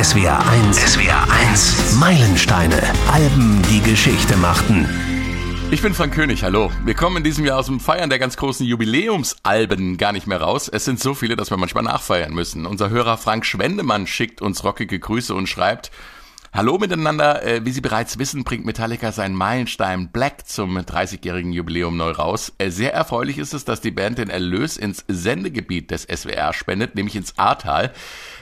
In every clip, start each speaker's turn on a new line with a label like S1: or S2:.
S1: SWR 1. SWR 1. Meilensteine. Alben, die Geschichte machten.
S2: Ich bin Frank König, hallo. Wir kommen in diesem Jahr aus dem Feiern der ganz großen Jubiläumsalben gar nicht mehr raus. Es sind so viele, dass wir manchmal nachfeiern müssen. Unser Hörer Frank Schwendemann schickt uns rockige Grüße und schreibt, Hallo miteinander. Äh, wie Sie bereits wissen, bringt Metallica seinen Meilenstein Black zum 30-jährigen Jubiläum neu raus. Äh, sehr erfreulich ist es, dass die Band den Erlös ins Sendegebiet des SWR spendet, nämlich ins Ahrtal.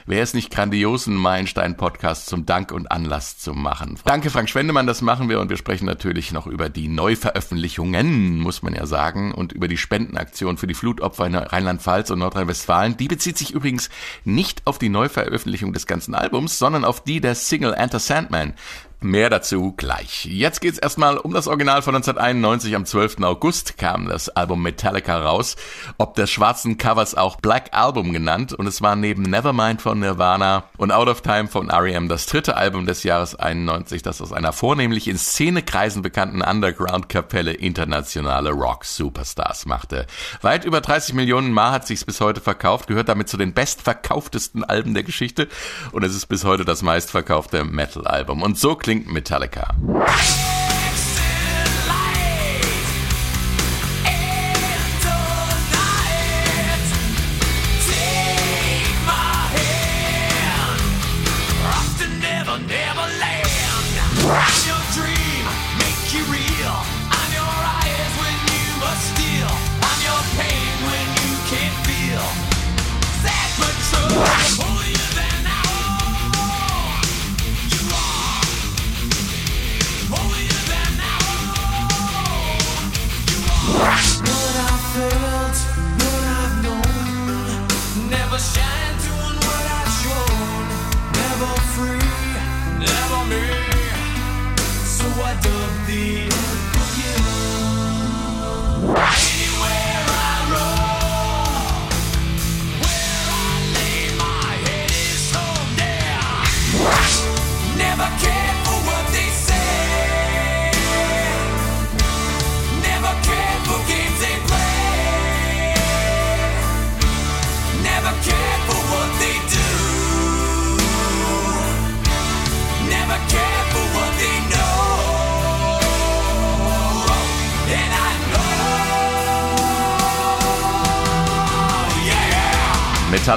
S2: Wäre es nicht grandios, einen Meilenstein-Podcast zum Dank und Anlass zu machen? Danke, Frank Schwendemann, das machen wir und wir sprechen natürlich noch über die Neuveröffentlichungen, muss man ja sagen, und über die Spendenaktion für die Flutopfer in Rheinland-Pfalz und Nordrhein-Westfalen. Die bezieht sich übrigens nicht auf die Neuveröffentlichung des ganzen Albums, sondern auf die der Single Enter Sandman. Mehr dazu gleich. Jetzt geht's erstmal um das Original von 1991. Am 12. August kam das Album Metallica raus. Ob des schwarzen Covers auch Black Album genannt. Und es war neben Nevermind von Nirvana und Out of Time von R.E.M. das dritte Album des Jahres 91, das aus einer vornehmlich in Szenekreisen bekannten Underground-Kapelle internationale Rock-Superstars machte. Weit über 30 Millionen Mal hat sich's bis heute verkauft, gehört damit zu den bestverkauftesten Alben der Geschichte. Und es ist bis heute das meistverkaufte Metal-Album. Und so klingt Metallica.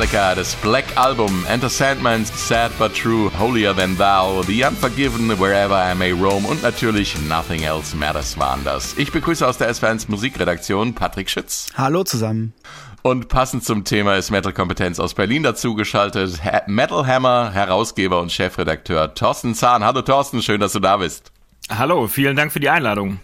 S2: Metallica, das Black Album, Enter Sandman's Sad But True, Holier Than Thou, The Unforgiven, Wherever I May Roam und natürlich Nothing Else Matters waren das. Ich begrüße aus der S-Fans Musikredaktion Patrick Schütz.
S3: Hallo zusammen.
S2: Und passend zum Thema ist Metal Kompetenz aus Berlin dazugeschaltet. Metal Hammer, Herausgeber und Chefredakteur Thorsten Zahn. Hallo Thorsten, schön, dass du da bist.
S4: Hallo, vielen Dank für die Einladung.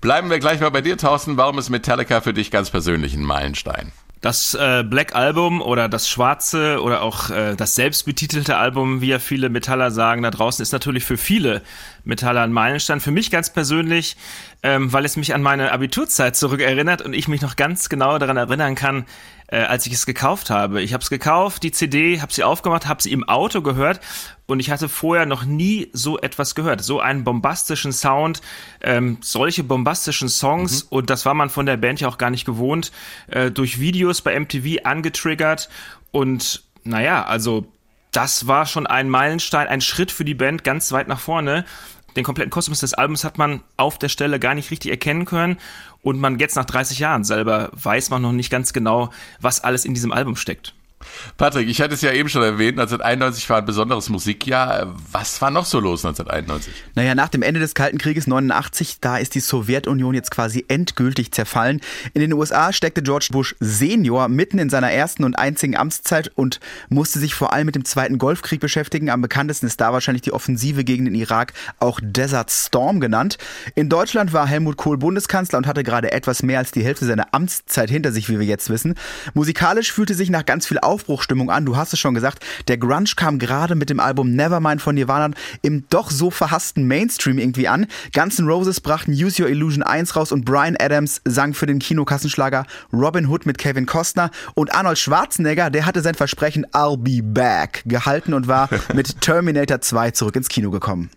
S2: Bleiben wir gleich mal bei dir, Thorsten. Warum ist Metallica für dich ganz persönlich ein Meilenstein?
S4: Das äh, Black Album oder das schwarze oder auch äh, das selbstbetitelte Album, wie ja viele Metaller sagen, da draußen ist natürlich für viele Metaller ein Meilenstein. Für mich ganz persönlich, ähm, weil es mich an meine Abiturzeit zurückerinnert und ich mich noch ganz genau daran erinnern kann, äh, als ich es gekauft habe. Ich habe es gekauft, die CD, habe sie aufgemacht, habe sie im Auto gehört und ich hatte vorher noch nie so etwas gehört. So einen bombastischen Sound, ähm, solche bombastischen Songs mhm. und das war man von der Band ja auch gar nicht gewohnt, äh, durch Videos bei MTV angetriggert und naja, also das war schon ein Meilenstein, ein Schritt für die Band ganz weit nach vorne den kompletten Kosmos des Albums hat man auf der Stelle gar nicht richtig erkennen können. Und man jetzt nach 30 Jahren selber weiß man noch nicht ganz genau, was alles in diesem Album steckt.
S2: Patrick, ich hatte es ja eben schon erwähnt, 1991 war ein besonderes Musikjahr. Was war noch so los 1991?
S3: Naja, nach dem Ende des Kalten Krieges 89, da ist die Sowjetunion jetzt quasi endgültig zerfallen. In den USA steckte George Bush Senior mitten in seiner ersten und einzigen Amtszeit und musste sich vor allem mit dem Zweiten Golfkrieg beschäftigen. Am bekanntesten ist da wahrscheinlich die Offensive gegen den Irak, auch Desert Storm genannt. In Deutschland war Helmut Kohl Bundeskanzler und hatte gerade etwas mehr als die Hälfte seiner Amtszeit hinter sich, wie wir jetzt wissen. Musikalisch fühlte sich nach ganz viel Aufbruchstimmung an. Du hast es schon gesagt, der Grunge kam gerade mit dem Album Nevermind von Nirvana im doch so verhassten Mainstream irgendwie an. Guns N' Roses brachten Use Your Illusion 1 raus und Brian Adams sang für den Kinokassenschlager Robin Hood mit Kevin Costner und Arnold Schwarzenegger, der hatte sein Versprechen I'll be back gehalten und war mit Terminator 2 zurück ins Kino gekommen.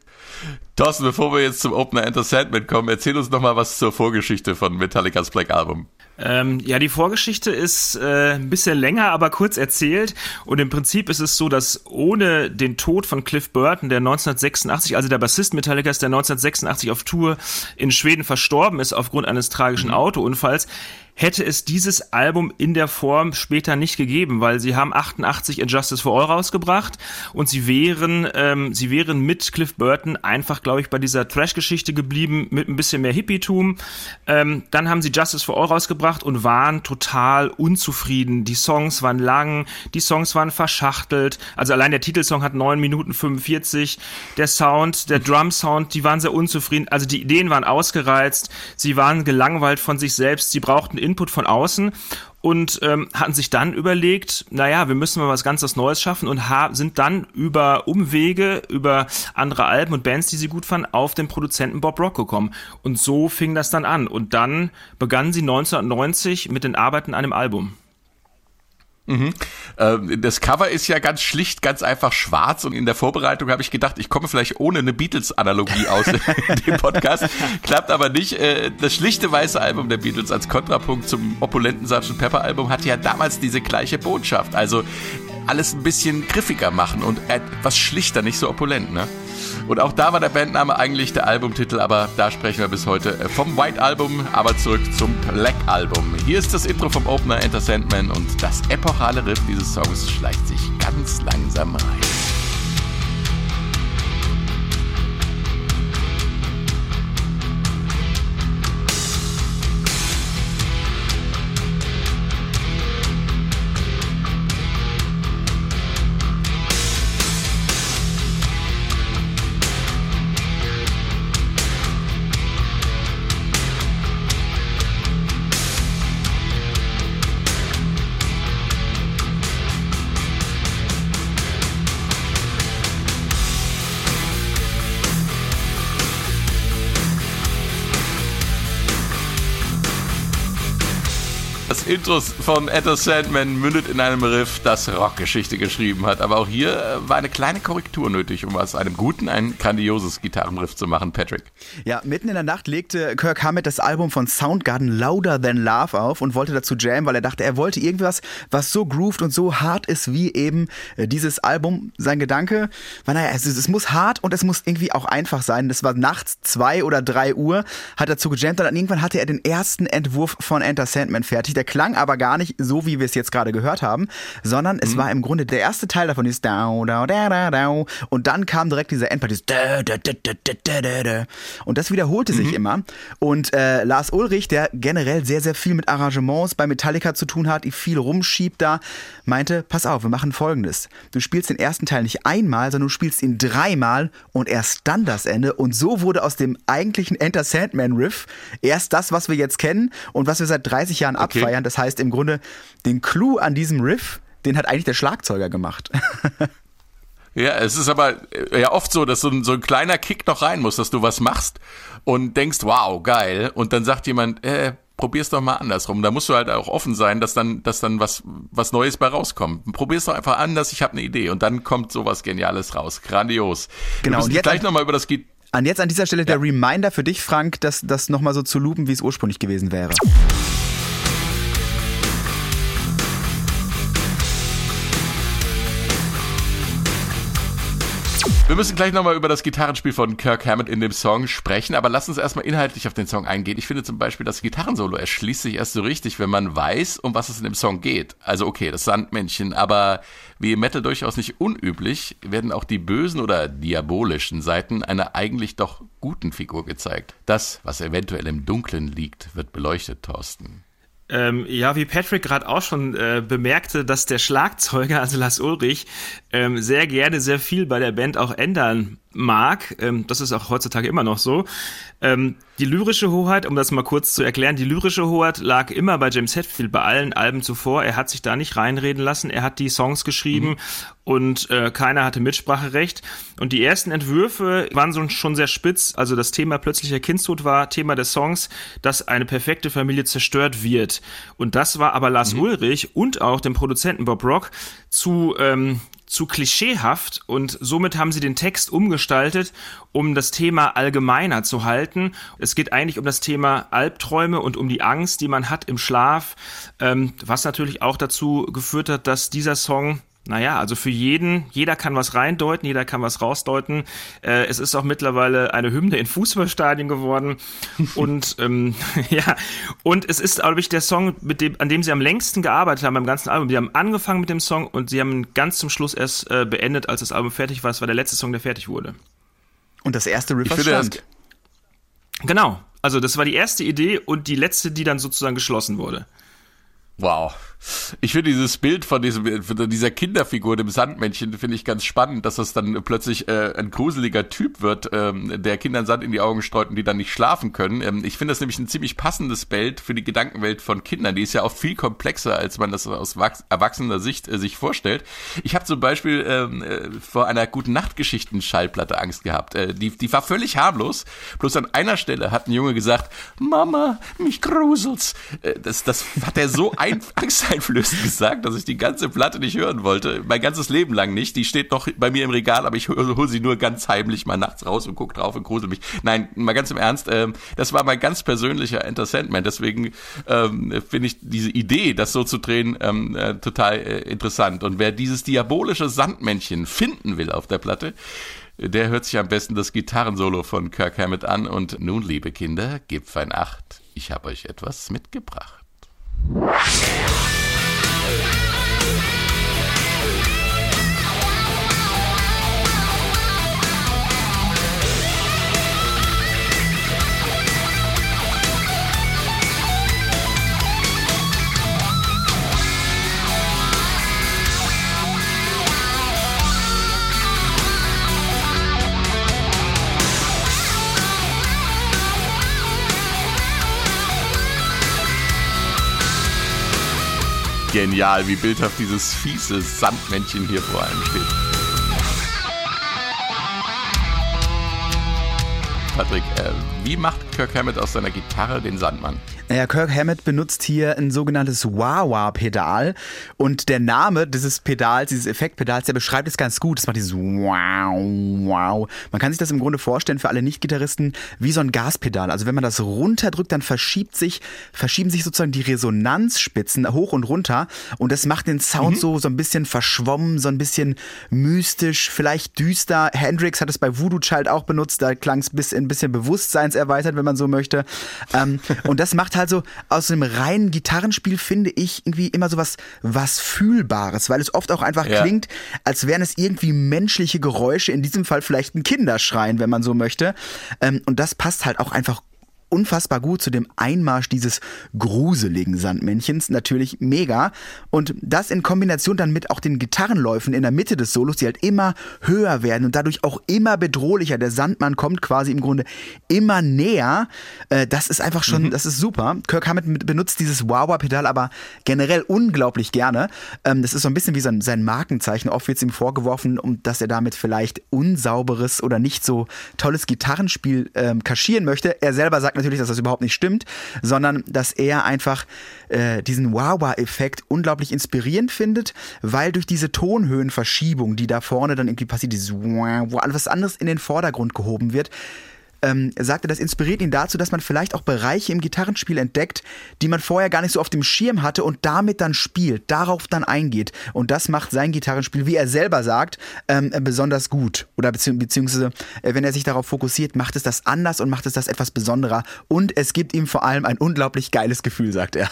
S2: Thorsten, bevor wir jetzt zum Opener Enter Sandman kommen, erzähl uns noch mal was zur Vorgeschichte von Metallicas Black Album.
S4: Ähm, ja, die Vorgeschichte ist äh, ein bisschen länger, aber kurz erzählt. Und im Prinzip ist es so, dass ohne den Tod von Cliff Burton, der 1986, also der Bassist Metallicas, der 1986 auf Tour in Schweden verstorben ist aufgrund eines tragischen mhm. Autounfalls, hätte es dieses Album in der Form später nicht gegeben, weil sie haben 88 Injustice for All rausgebracht und sie wären, ähm, sie wären mit Cliff Burton einfach, glaube ich, bei dieser Trash-Geschichte geblieben, mit ein bisschen mehr Hippie-Tum. Ähm, dann haben sie Justice for All rausgebracht und waren total unzufrieden. Die Songs waren lang, die Songs waren verschachtelt. Also allein der Titelsong hat 9 Minuten 45. Der Sound, der Drum-Sound, die waren sehr unzufrieden. Also die Ideen waren ausgereizt. Sie waren gelangweilt von sich selbst. Sie brauchten Input von außen und ähm, hatten sich dann überlegt, naja, wir müssen mal was ganz Neues schaffen und sind dann über Umwege, über andere Alben und Bands, die sie gut fanden, auf den Produzenten Bob Rock gekommen. Und so fing das dann an. Und dann begannen sie 1990 mit den Arbeiten an einem Album.
S2: Mhm. Ähm, das Cover ist ja ganz schlicht, ganz einfach schwarz und in der Vorbereitung habe ich gedacht, ich komme vielleicht ohne eine Beatles-Analogie aus dem Podcast. Klappt aber nicht. Äh, das schlichte weiße Album der Beatles als Kontrapunkt zum opulenten Sgt. Pepper Album hatte ja damals diese gleiche Botschaft. Also alles ein bisschen griffiger machen und etwas schlichter, nicht so opulent, ne? Und auch da war der Bandname eigentlich der Albumtitel, aber da sprechen wir bis heute äh, vom White Album, aber zurück zum Black Album. Hier ist das Intro vom Opener Enter Sandman und das epochale Riff dieses Songs schleicht sich ganz langsam rein. Intros von Etta Sandman mündet in einem Riff, das Rockgeschichte geschrieben hat. Aber auch hier äh, war eine kleine Korrektur nötig, um aus einem guten ein grandioses Gitarrenriff zu machen, Patrick.
S3: Ja, mitten in der Nacht legte Kirk Hammett das Album von Soundgarden Louder Than Love auf und wollte dazu jammen, weil er dachte, er wollte irgendwas, was so grooved und so hart ist wie eben äh, dieses Album. Sein Gedanke war, naja, es, es muss hart und es muss irgendwie auch einfach sein. Das war nachts zwei oder drei Uhr, hat dazu gejammt und dann irgendwann hatte er den ersten Entwurf von Enter Sandman fertig. Der klang aber gar nicht so, wie wir es jetzt gerade gehört haben, sondern es mhm. war im Grunde der erste Teil davon, ist da, da, da, da, da, und dann kam direkt dieser Endpart, dieses da, da, da, da, da, da, da. und das wiederholte mhm. sich immer. Und äh, Lars Ulrich, der generell sehr, sehr viel mit Arrangements bei Metallica zu tun hat, viel rumschiebt da, meinte, pass auf, wir machen folgendes. Du spielst den ersten Teil nicht einmal, sondern du spielst ihn dreimal und erst dann das Ende. Und so wurde aus dem eigentlichen Enter Sandman Riff erst das, was wir jetzt kennen und was wir seit 30 Jahren okay. abfeiern. Das heißt im Grunde, den Clou an diesem Riff, den hat eigentlich der Schlagzeuger gemacht.
S2: Ja, es ist aber äh, ja oft so, dass so ein, so ein kleiner Kick noch rein muss, dass du was machst und denkst, wow, geil. Und dann sagt jemand, äh, probier's doch mal andersrum. Da musst du halt auch offen sein, dass dann, dass dann was, was Neues bei rauskommt. Probier's doch einfach anders, ich habe eine Idee. Und dann kommt sowas Geniales raus. Grandios.
S3: Genau.
S2: Wir und jetzt gleich nochmal über das Git
S3: an jetzt an dieser Stelle ja. der Reminder für dich, Frank, das, das nochmal so zu lupen, wie es ursprünglich gewesen wäre.
S2: Wir müssen gleich nochmal über das Gitarrenspiel von Kirk Hammett in dem Song sprechen, aber lass uns erstmal inhaltlich auf den Song eingehen. Ich finde zum Beispiel, das Gitarrensolo erschließt sich erst so richtig, wenn man weiß, um was es in dem Song geht. Also okay, das Sandmännchen, aber wie im Metal durchaus nicht unüblich, werden auch die bösen oder diabolischen Seiten einer eigentlich doch guten Figur gezeigt. Das, was eventuell im Dunklen liegt, wird beleuchtet, Thorsten.
S4: Ähm, ja, wie Patrick gerade auch schon äh, bemerkte, dass der Schlagzeuger, also Lars Ulrich, ähm, sehr gerne sehr viel bei der Band auch ändern mag. Ähm, das ist auch heutzutage immer noch so. Ähm, die lyrische Hoheit, um das mal kurz zu erklären, die lyrische Hoheit lag immer bei James Hetfield bei allen Alben zuvor. Er hat sich da nicht reinreden lassen. Er hat die Songs geschrieben mhm. und äh, keiner hatte Mitspracherecht. Und die ersten Entwürfe waren so schon sehr spitz. Also das Thema plötzlicher Kindstod war Thema des Songs, dass eine perfekte Familie zerstört wird. Und das war aber Lars mhm. Ulrich und auch dem Produzenten Bob Rock zu ähm, zu klischeehaft und somit haben sie den Text umgestaltet, um das Thema allgemeiner zu halten. Es geht eigentlich um das Thema Albträume und um die Angst, die man hat im Schlaf, ähm, was natürlich auch dazu geführt hat, dass dieser Song naja, also für jeden, jeder kann was reindeuten, jeder kann was rausdeuten. Äh, es ist auch mittlerweile eine Hymne in Fußballstadien geworden. und ähm, ja, und es ist, glaube ich, der Song, mit dem, an dem sie am längsten gearbeitet haben beim ganzen Album. Sie haben angefangen mit dem Song und sie haben ganz zum Schluss erst äh, beendet, als das Album fertig war. Es war der letzte Song, der fertig wurde.
S3: Und das erste Riff stand.
S4: Genau. Also das war die erste Idee und die letzte, die dann sozusagen geschlossen wurde.
S2: Wow. Ich finde dieses Bild von, diesem, von dieser Kinderfigur, dem Sandmännchen, finde ich ganz spannend, dass das dann plötzlich äh, ein gruseliger Typ wird, ähm, der Kindern Sand in die Augen streut und die dann nicht schlafen können. Ähm, ich finde das nämlich ein ziemlich passendes Bild für die Gedankenwelt von Kindern. Die ist ja auch viel komplexer, als man das aus erwachsener Sicht äh, sich vorstellt. Ich habe zum Beispiel ähm, äh, vor einer guten Nachtgeschichten-Schallplatte Angst gehabt. Äh, die, die war völlig harmlos. Bloß an einer Stelle hat ein Junge gesagt, Mama, mich gruselt's. Äh, das, das hat er so ein, Einflößend gesagt, dass ich die ganze Platte nicht hören wollte. Mein ganzes Leben lang nicht. Die steht noch bei mir im Regal, aber ich hole sie nur ganz heimlich mal nachts raus und gucke drauf und grusel mich. Nein, mal ganz im Ernst, ähm, das war mein ganz persönlicher Enter. Deswegen ähm, finde ich diese Idee, das so zu drehen, ähm, äh, total äh, interessant. Und wer dieses diabolische Sandmännchen finden will auf der Platte, der hört sich am besten das Gitarrensolo von Kirk Hammett an. Und nun, liebe Kinder, gebt fein Acht. Ich habe euch etwas mitgebracht. Yeah. Genial, wie bildhaft dieses fiese Sandmännchen hier vor allem steht. Patrick, äh, wie macht Kirk Hammett aus seiner Gitarre den Sandmann?
S3: Ja, Kirk Hammett benutzt hier ein sogenanntes Wah-Wah-Pedal und der Name dieses Pedals, dieses Effektpedals, der beschreibt es ganz gut. Das macht dieses Wow, Wow. Man kann sich das im Grunde vorstellen für alle Nicht-Gitarristen wie so ein Gaspedal. Also wenn man das runterdrückt, dann verschiebt sich, verschieben sich sozusagen die Resonanzspitzen hoch und runter und das macht den Sound mhm. so, so ein bisschen verschwommen, so ein bisschen mystisch, vielleicht düster. Hendrix hat es bei Voodoo Child auch benutzt, da klang es bis ein bisschen bewusstseinserweitert, wenn man so möchte. Ähm, und das macht halt so aus einem reinen Gitarrenspiel, finde ich, irgendwie immer so was, was Fühlbares, weil es oft auch einfach ja. klingt, als wären es irgendwie menschliche Geräusche, in diesem Fall vielleicht ein Kinderschreien, wenn man so möchte. Ähm, und das passt halt auch einfach unfassbar gut zu dem Einmarsch dieses gruseligen Sandmännchens. Natürlich mega. Und das in Kombination dann mit auch den Gitarrenläufen in der Mitte des Solos, die halt immer höher werden und dadurch auch immer bedrohlicher. Der Sandmann kommt quasi im Grunde immer näher. Äh, das ist einfach schon, mhm. das ist super. Kirk Hammett benutzt dieses Wawa-Pedal aber generell unglaublich gerne. Ähm, das ist so ein bisschen wie sein, sein Markenzeichen. Oft wird es ihm vorgeworfen, dass er damit vielleicht unsauberes oder nicht so tolles Gitarrenspiel ähm, kaschieren möchte. Er selber sagt natürlich, dass das überhaupt nicht stimmt, sondern dass er einfach äh, diesen Wawa-Effekt unglaublich inspirierend findet, weil durch diese Tonhöhenverschiebung, die da vorne dann irgendwie passiert, dieses wo alles anderes in den Vordergrund gehoben wird, ähm, sagte, das inspiriert ihn dazu, dass man vielleicht auch Bereiche im Gitarrenspiel entdeckt, die man vorher gar nicht so auf dem Schirm hatte und damit dann spielt, darauf dann eingeht. Und das macht sein Gitarrenspiel, wie er selber sagt, ähm, besonders gut. Oder bezieh beziehungsweise, äh, wenn er sich darauf fokussiert, macht es das anders und macht es das etwas besonderer. Und es gibt ihm vor allem ein unglaublich geiles Gefühl, sagt er.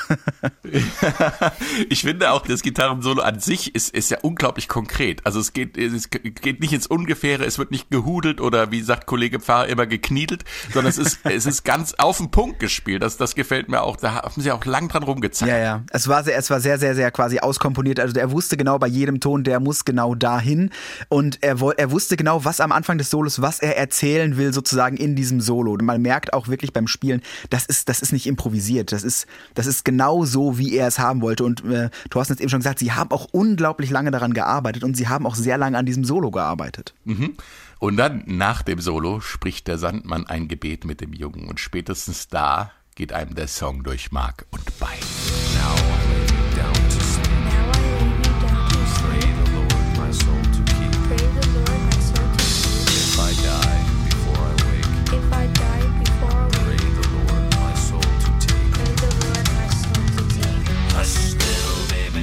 S2: ich finde auch, das Gitarrensolo an sich ist, ist ja unglaublich konkret. Also es geht, es geht nicht ins Ungefähre, es wird nicht gehudelt oder wie sagt Kollege Pfarrer immer gekniet angekniedelt, sondern es ist, es ist ganz auf den Punkt gespielt. Das, das gefällt mir auch. Da haben sie auch lang dran rumgezeigt.
S3: Ja, ja. Es war sehr, es war sehr, sehr, sehr quasi auskomponiert. Also er wusste genau bei jedem Ton, der muss genau dahin. Und er, er wusste genau, was am Anfang des Solos, was er erzählen will, sozusagen in diesem Solo. Und man merkt auch wirklich beim Spielen, das ist, das ist nicht improvisiert. Das ist, das ist genau so, wie er es haben wollte. Und äh, du hast jetzt eben schon gesagt, sie haben auch unglaublich lange daran gearbeitet und sie haben auch sehr lange an diesem Solo gearbeitet.
S2: Mhm. Und dann nach dem Solo spricht der Sandmann ein Gebet mit dem Jungen und spätestens da geht einem der Song durch Mark und Bein.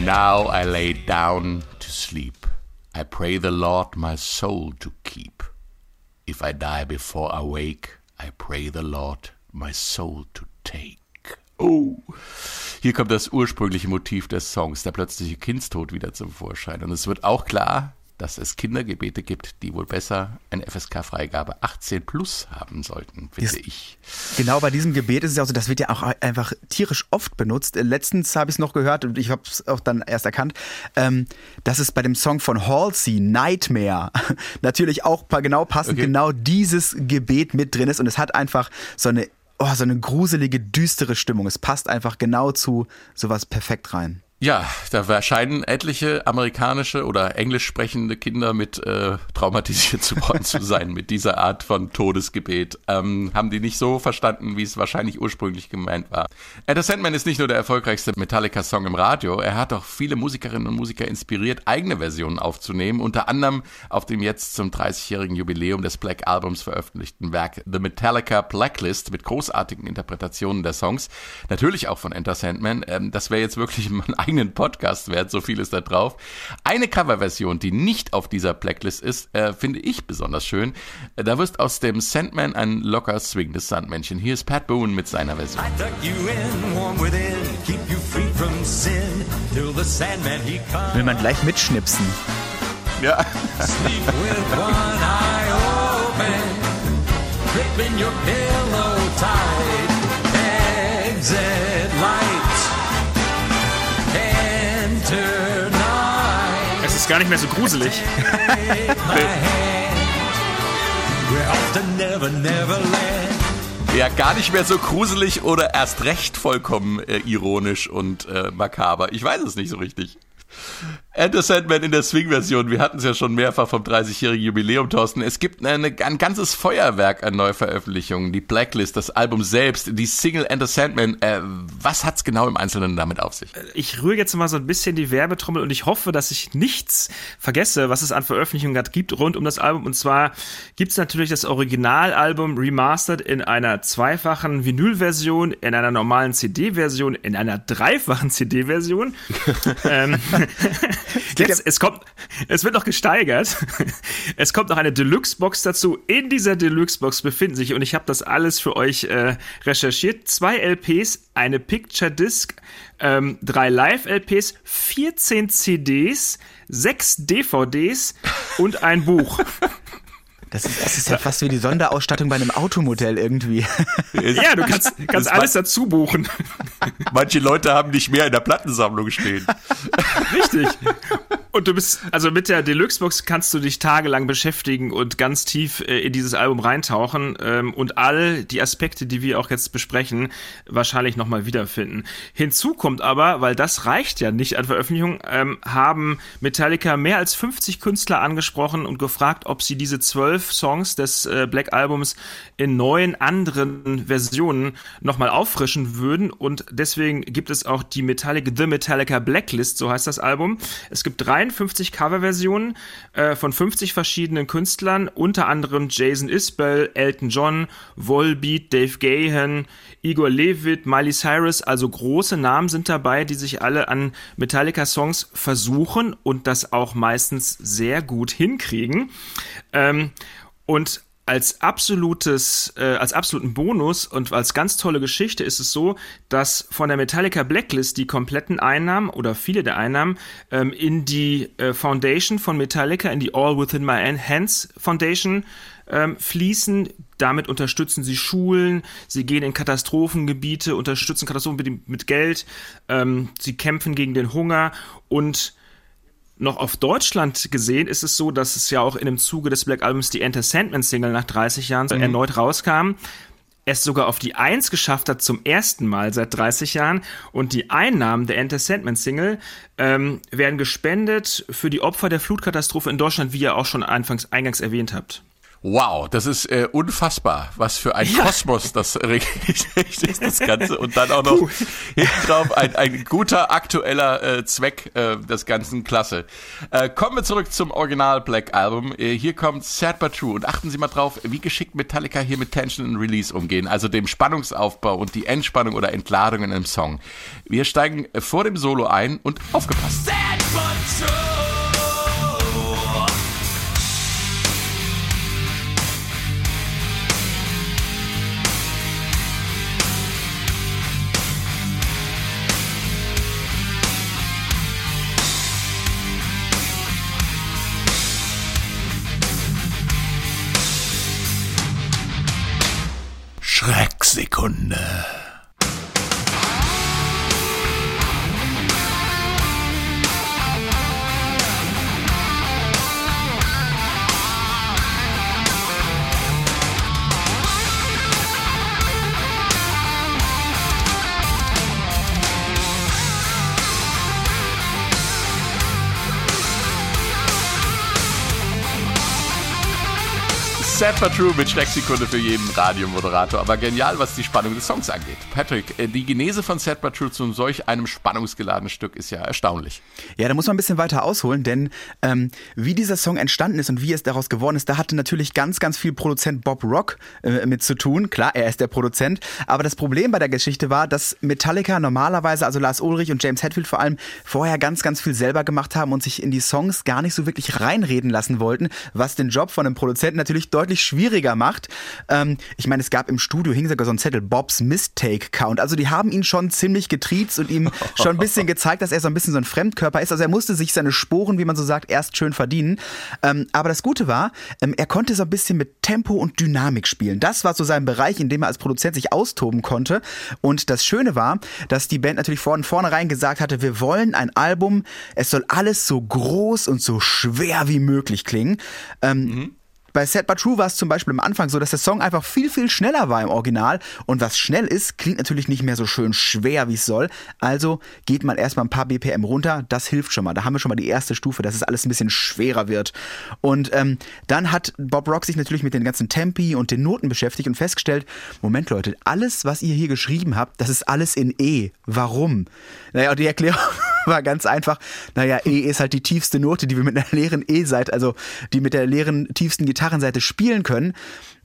S2: Now I lay down to sleep. I pray the Lord my soul to keep. If I die before I wake, I pray the Lord my soul to take. Oh, hier kommt das ursprüngliche Motiv des Songs, der plötzliche Kindstod wieder zum Vorschein. Und es wird auch klar, dass es Kindergebete gibt, die wohl besser eine FSK-Freigabe 18 plus haben sollten, finde
S3: Yes.
S2: ich.
S3: Genau, bei diesem Gebet ist es ja auch so, das wird ja auch einfach tierisch oft benutzt. Letztens habe ich es noch gehört und ich habe es auch dann erst erkannt, ähm, dass es bei dem Song von Halsey, Nightmare, natürlich auch genau passend
S2: Okay.
S3: genau dieses Gebet mit drin ist und es hat einfach so eine, oh, so eine gruselige, düstere Stimmung. Es passt einfach genau zu sowas perfekt rein.
S2: Ja, da erscheinen etliche amerikanische oder englisch sprechende Kinder mit äh, traumatisiert zu worden zu sein mit dieser Art von Todesgebet. Ähm, haben die nicht so verstanden, wie es wahrscheinlich ursprünglich gemeint war. Enter Sandman ist nicht nur der erfolgreichste Metallica-Song im Radio, er hat auch viele Musikerinnen und Musiker inspiriert, eigene Versionen aufzunehmen, unter anderem auf dem jetzt zum 30-jährigen Jubiläum des Black Albums veröffentlichten Werk The Metallica Blacklist mit großartigen Interpretationen der Songs. Natürlich auch von Enter Sandman. Ähm, das wäre jetzt wirklich einen eigenen Podcast wert, so viel ist da drauf. Eine Coverversion, die nicht auf dieser Blacklist ist, äh, finde ich besonders schön. Äh, Da wirst aus dem Sandman ein locker swingendes Sandmännchen. Hier ist Pat Boone mit seiner Version.
S5: I tuck you in, warm within, keep you free from sin, till the Sandman he comes.
S3: Will man gleich mitschnipsen.
S2: Ja.
S5: Sleep with one eye open, grip in your pillow tight, exit light,
S4: ist gar nicht mehr so gruselig.
S2: Ja, gar nicht mehr so gruselig oder erst recht vollkommen äh, ironisch und äh, makaber. Ich weiß es nicht so richtig. Enter Sandman in der Swing-Version. Wir hatten es ja schon mehrfach vom 30-jährigen Jubiläum, Thorsten. Es gibt eine, ein ganzes Feuerwerk an Neuveröffentlichungen. Die Blacklist, das Album selbst, die Single Enter Sandman. Äh, was hat's genau im Einzelnen damit auf sich?
S4: Ich rühre jetzt mal so ein bisschen die Werbetrommel und ich hoffe, dass ich nichts vergesse, was es an Veröffentlichungen gerade gibt rund um das Album. Und zwar gibt es natürlich das Originalalbum remastered in einer zweifachen Vinylversion, in einer normalen CD-Version, in einer dreifachen CD-Version. ähm, jetzt, es kommt, es wird noch gesteigert. Es kommt noch eine Deluxe-Box dazu. In dieser Deluxe-Box befinden sich, und ich habe das alles für euch äh, recherchiert, zwei LPs, eine Picture Disc, ähm, drei Live-LPs, 14 CDs, sechs DVDs und ein Buch.
S3: Das ist, das ist ja fast wie die Sonderausstattung bei einem Automodell irgendwie.
S4: Ja, du kannst, kannst
S2: Das
S4: alles dazu buchen.
S2: Manche Leute haben nicht mehr in der Plattensammlung stehen.
S4: Richtig. Und du bist, also mit der Deluxe-Box kannst du dich tagelang beschäftigen und ganz tief äh, in dieses Album reintauchen ähm, und all die Aspekte, die wir auch jetzt besprechen, wahrscheinlich nochmal wiederfinden. Hinzu kommt aber, weil das reicht ja nicht an Veröffentlichung, ähm, haben Metallica mehr als 50 Künstler angesprochen und gefragt, ob sie diese zwölf Songs des äh, Black Albums in neuen anderen Versionen nochmal auffrischen würden und deswegen gibt es auch die Metallica, The Metallica Blacklist, so heißt das Album. Es gibt 53 Coverversionen äh, von 50 verschiedenen Künstlern, unter anderem Jason Isbell, Elton John, Volbeat, Dave Gahan, Igor Levit, Miley Cyrus, also große Namen sind dabei, die sich alle an Metallica-Songs versuchen und das auch meistens sehr gut hinkriegen. Ähm, und als absolutes, äh, als absoluten Bonus und als ganz tolle Geschichte ist es so, dass von der Metallica Blacklist die kompletten Einnahmen oder viele der Einnahmen ähm, in die äh, Foundation von Metallica, in die All Within My Hands Foundation ähm, fließen. Damit unterstützen sie Schulen, sie gehen in Katastrophengebiete, unterstützen Katastrophen mit, mit Geld, ähm, sie kämpfen gegen den Hunger und noch auf Deutschland gesehen ist es so, dass es ja auch in dem Zuge des Black Albums die Enter Sandman Single nach 30 Jahren
S2: Mhm.
S4: erneut rauskam. Es sogar auf die 1 geschafft hat zum ersten Mal seit 30 Jahren und die Einnahmen der Enter Sandman Single ähm, werden gespendet für die Opfer der Flutkatastrophe in Deutschland, wie ihr auch schon anfangs eingangs erwähnt habt.
S2: Wow, das ist äh, unfassbar, was für ein
S4: Ja.
S2: Kosmos das richtig ist, das Ganze. Und dann auch noch hinten drauf ein, ein guter aktueller äh, Zweck äh, des Ganzen, klasse. Äh, kommen wir zurück zum Original Black Album. Äh, hier kommt Sad But True. Und achten Sie mal drauf, wie geschickt Metallica hier mit Tension and Release umgehen, also dem Spannungsaufbau und die Entspannung oder Entladung in einem Song. Wir steigen äh, vor dem Solo ein und aufgepasst.
S5: Sad but true.
S2: But True mit Schrecksekunde für jeden Radiomoderator, aber genial, was die Spannung des Songs angeht. Patrick, äh, die Genese von but True zu solch einem spannungsgeladenen Stück ist ja erstaunlich.
S3: Ja, da muss man ein bisschen weiter ausholen, denn ähm, wie dieser Song entstanden ist und wie es daraus geworden ist, da hatte natürlich ganz, ganz viel Produzent Bob Rock äh, mit zu tun. Klar, er ist der Produzent, aber das Problem bei der Geschichte war, dass Metallica normalerweise, also Lars Ulrich und James Hetfield vor allem, vorher ganz, ganz viel selber gemacht haben und sich in die Songs gar nicht so wirklich reinreden lassen wollten, was den Job von einem Produzenten natürlich deutlich schwieriger macht. Ähm, ich meine, es gab im Studio, hing sogar so ein Zettel, Bobs Mistake Count. Also die haben ihn schon ziemlich getriezt und ihm schon ein bisschen gezeigt, dass er so ein bisschen so ein Fremdkörper ist. Also er musste sich seine Sporen, wie man so sagt, erst schön verdienen. Ähm, aber das Gute war, ähm, er konnte so ein bisschen mit Tempo und Dynamik spielen. Das war so sein Bereich, in dem er als Produzent sich austoben konnte. Und das Schöne war, dass die Band natürlich von vornherein gesagt hatte, wir wollen ein Album, es soll alles so groß und so schwer wie möglich klingen. Ähm, bei Sad But True war es zum Beispiel am Anfang so, dass der Song einfach viel, viel schneller war im Original. Und was schnell ist, klingt natürlich nicht mehr so schön schwer, wie es soll. Also geht man erstmal ein paar BPM runter. Das hilft schon mal. Da haben wir schon mal die erste Stufe, dass es alles ein bisschen schwerer wird. Und ähm, dann hat Bob Rock sich natürlich mit den ganzen Tempi und den Noten beschäftigt und festgestellt, Moment Leute, alles, was ihr hier geschrieben habt, das ist alles in E. Warum? Naja, die Erklärung war ganz einfach. Naja, E ist halt die tiefste Note, die wir mit einer leeren E-Seite, also die mit der leeren, tiefsten Gitarrenseite spielen können.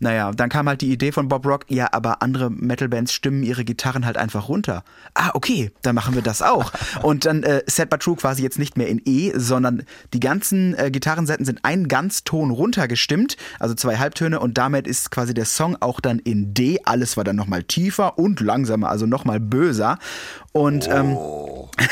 S3: Naja, dann kam halt die Idee von Bob Rock, ja, aber andere Metal-Bands stimmen ihre Gitarren halt einfach runter. Ah, okay, dann machen wir das auch. Und dann äh, Sad But True quasi jetzt nicht mehr in E, sondern die ganzen äh, Gitarrenseiten sind einen Ganzton runtergestimmt, also zwei Halbtöne und damit ist quasi der Song auch dann in D. Alles war dann nochmal tiefer und langsamer, also nochmal böser. Und ähm,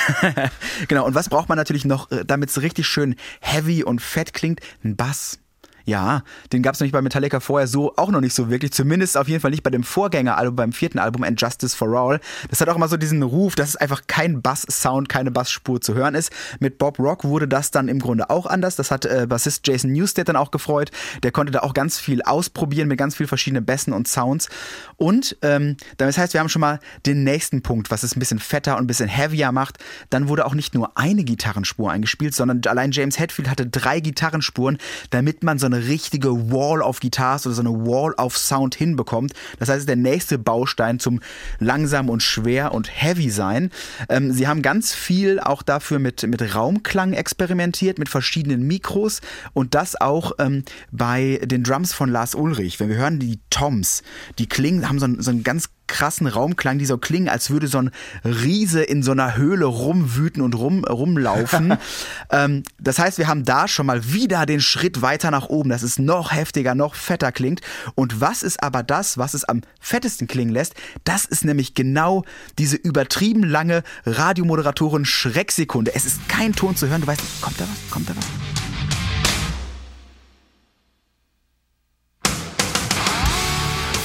S3: genau, und was braucht man natürlich noch, äh, damit es richtig schön heavy und fett klingt? Ein Bass. Ja, den gab es nämlich bei Metallica vorher so auch noch nicht so wirklich. Zumindest auf jeden Fall nicht bei dem Vorgängeralbum, beim vierten Album And Justice for All. Das hat auch immer so diesen Ruf, dass es einfach kein Bass-Sound, keine Bassspur zu hören ist. Mit Bob Rock wurde das dann im Grunde auch anders. Das hat äh, Bassist Jason Newsted dann auch gefreut. Der konnte da auch ganz viel ausprobieren mit ganz viel verschiedenen Bässen und Sounds. Und ähm, das heißt, wir haben schon mal den nächsten Punkt, was es ein bisschen fetter und ein bisschen heavier macht. Dann wurde auch nicht nur eine Gitarrenspur eingespielt, sondern allein James Hetfield hatte drei Gitarrenspuren, damit man so eine richtige Wall of Guitars oder so eine Wall of Sound hinbekommt. Das heißt, der nächste Baustein zum langsam und schwer und heavy sein. Ähm, sie haben ganz viel auch dafür mit, mit Raumklang experimentiert, mit verschiedenen Mikros und das auch ähm, bei den Drums von Lars Ulrich. Wenn wir hören, die Toms, die klingen, haben so so einen ganz krassen Raumklang, die so klingen, als würde so ein Riese in so einer Höhle rumwüten und rum, rumlaufen. ähm, das heißt, wir haben da schon mal wieder den Schritt weiter nach oben, dass es noch heftiger, noch fetter klingt. Und was ist aber das, was es am fettesten klingen lässt? Das ist nämlich genau diese übertrieben lange Radiomoderatoren Schrecksekunde. Es ist kein Ton zu hören. Du weißt, kommt da was? Kommt da was?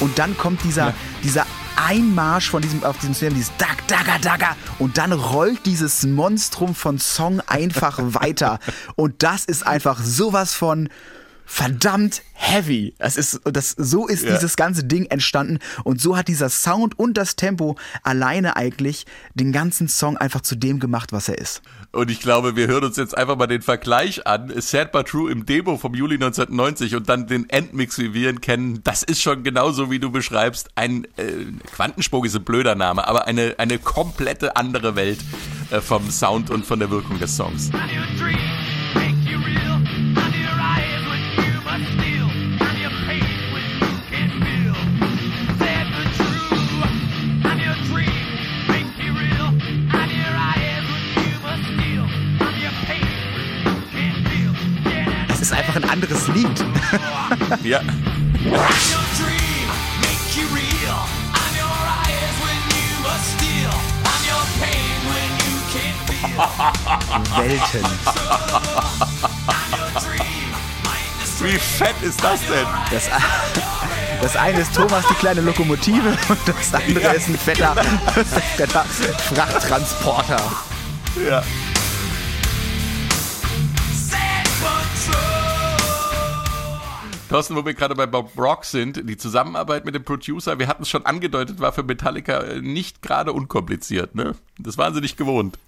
S3: Und dann kommt dieser, dieser Einmarsch von diesem, auf diesem Slam, dieses Dag, Dagger, Dagger. Und dann rollt dieses Monstrum von Song einfach weiter. Und das ist einfach sowas von verdammt heavy. Das ist, das, so ist
S2: Ja.
S3: dieses ganze Ding entstanden und so hat dieser Sound und das Tempo alleine eigentlich den ganzen Song einfach zu dem gemacht, was er ist.
S2: Und ich glaube, wir hören uns jetzt einfach mal den Vergleich an. Sad But True im Demo vom Juli 1990 und dann den Endmix, wie wir ihn kennen. Das ist schon genauso, wie du beschreibst. Ein äh, Quantensprung ist ein blöder Name, aber eine, eine komplette andere Welt äh, vom Sound und von der Wirkung des Songs.
S6: I knew a
S3: ist einfach ein anderes Lied.
S2: Ja.
S3: Welten.
S2: Wie fett ist das denn?
S3: Das, das eine ist Thomas, die kleine Lokomotive, und das andere ist ein fetter, fetter Frachttransporter.
S2: Ja. Thorsten, wo wir gerade bei Bob Rock sind, die Zusammenarbeit mit dem Producer, wir hatten es schon angedeutet, war für Metallica äh, nicht gerade unkompliziert, ne? Das waren sie nicht gewohnt.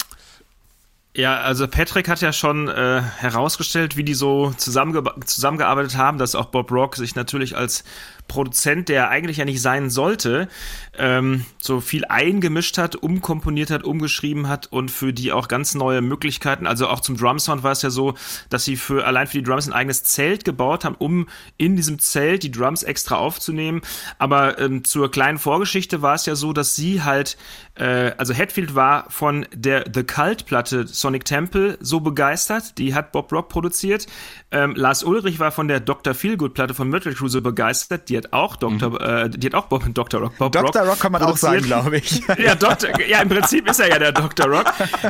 S4: Ja, also Patrick hat ja schon äh, herausgestellt, wie die so zusammenge zusammengearbeitet haben, dass auch Bob Rock sich natürlich als Produzent, der eigentlich ja nicht sein sollte, ähm, so viel eingemischt hat, umkomponiert hat, umgeschrieben hat und für die auch ganz neue Möglichkeiten. Also auch zum Drumsound war es ja so, dass sie für allein für die Drums ein eigenes Zelt gebaut haben, um in diesem Zelt die Drums extra aufzunehmen. Aber ähm, zur kleinen Vorgeschichte war es ja so, dass sie halt, äh, also Hetfield war von der The Cult-Platte Sonic Temple so begeistert, die hat Bob Rock produziert. Ähm, Lars Ulrich war von der Dr. Feelgood-Platte von Crüe so begeistert, die hat auch Dr. Äh, die hat auch Bob Dr. Rock. Bob
S3: Dr. Rock kann man auch sagen,
S4: produziert.
S3: glaube ich.
S4: Ja, Doktor, ja, im Prinzip ist er ja der Dr. Rock.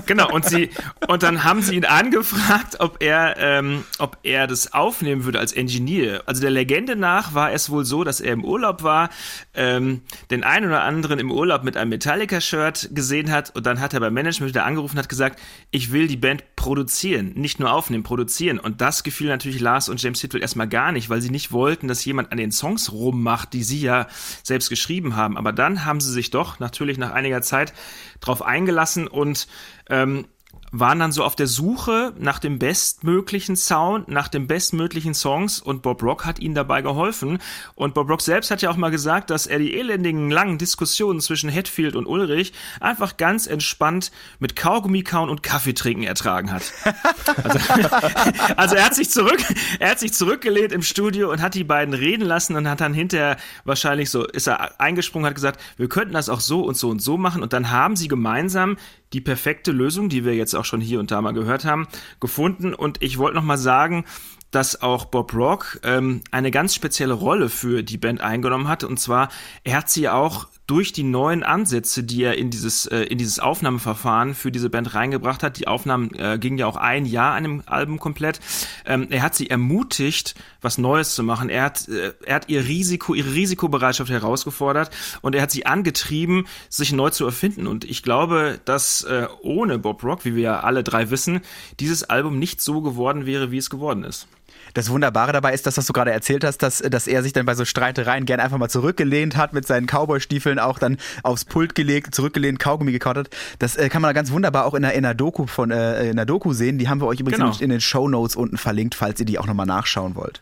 S4: Genau. Und sie, und dann haben sie ihn angefragt, ob er, ähm, ob er das aufnehmen würde als Engineer. Also der Legende nach war es wohl so, dass er im Urlaub war, ähm, den einen oder anderen im Urlaub mit einem Metallica-Shirt gesehen hat und dann hat er beim Management wieder angerufen und hat gesagt, ich will die Band produzieren, nicht nur aufnehmen, produzieren. Und das gefiel natürlich Lars und James Hetfield erstmal gar nicht, weil sie nicht wollten, dass jemand an den Songs rummacht, die sie ja selbst geschrieben haben. Aber dann haben sie sich doch natürlich nach einiger Zeit drauf eingelassen und ähm, waren dann so auf der Suche nach dem bestmöglichen Sound, nach dem bestmöglichen Songs und Bob Rock hat ihnen dabei geholfen. Und Bob Rock selbst hat ja auch mal gesagt, dass er die elendigen langen Diskussionen zwischen Hetfield und Ulrich einfach ganz entspannt mit Kaugummi kauen und Kaffee trinken ertragen hat. Also, also er hat sich zurück, er hat sich zurückgelehnt im Studio und hat die beiden reden lassen und hat dann hinterher wahrscheinlich so, ist er eingesprungen, hat gesagt, wir könnten das auch so und so und so machen und dann haben sie gemeinsam die perfekte Lösung, die wir jetzt auch schon hier und da mal gehört haben, gefunden und ich wollte noch mal sagen, dass auch Bob Rock ähm, eine ganz spezielle Rolle für die Band eingenommen hat. Und zwar, er hat sie auch durch die neuen Ansätze, die er in dieses, äh, in dieses Aufnahmeverfahren für diese Band reingebracht hat. Die Aufnahmen äh, gingen ja auch ein Jahr an dem Album komplett. Ähm, er hat sie ermutigt, was Neues zu machen. Er hat, äh, er hat ihr Risiko, ihre Risikobereitschaft herausgefordert und er hat sie angetrieben, sich neu zu erfinden. Und ich glaube, dass äh, ohne Bob Rock, wie wir ja alle drei wissen, dieses Album nicht so geworden wäre, wie es geworden ist.
S3: Das Wunderbare dabei ist, dass was du gerade erzählt hast, dass, dass er sich dann bei so Streitereien gern einfach mal zurückgelehnt hat, mit seinen Cowboy-Stiefeln auch dann aufs Pult gelegt, zurückgelehnt, Kaugummi gekaut hat. Das äh, kann man ganz wunderbar auch in der, in der Doku von äh, in der Doku sehen. Die haben wir euch übrigens
S4: Genau.
S3: in, in den Show Notes unten verlinkt, falls ihr die auch nochmal nachschauen wollt.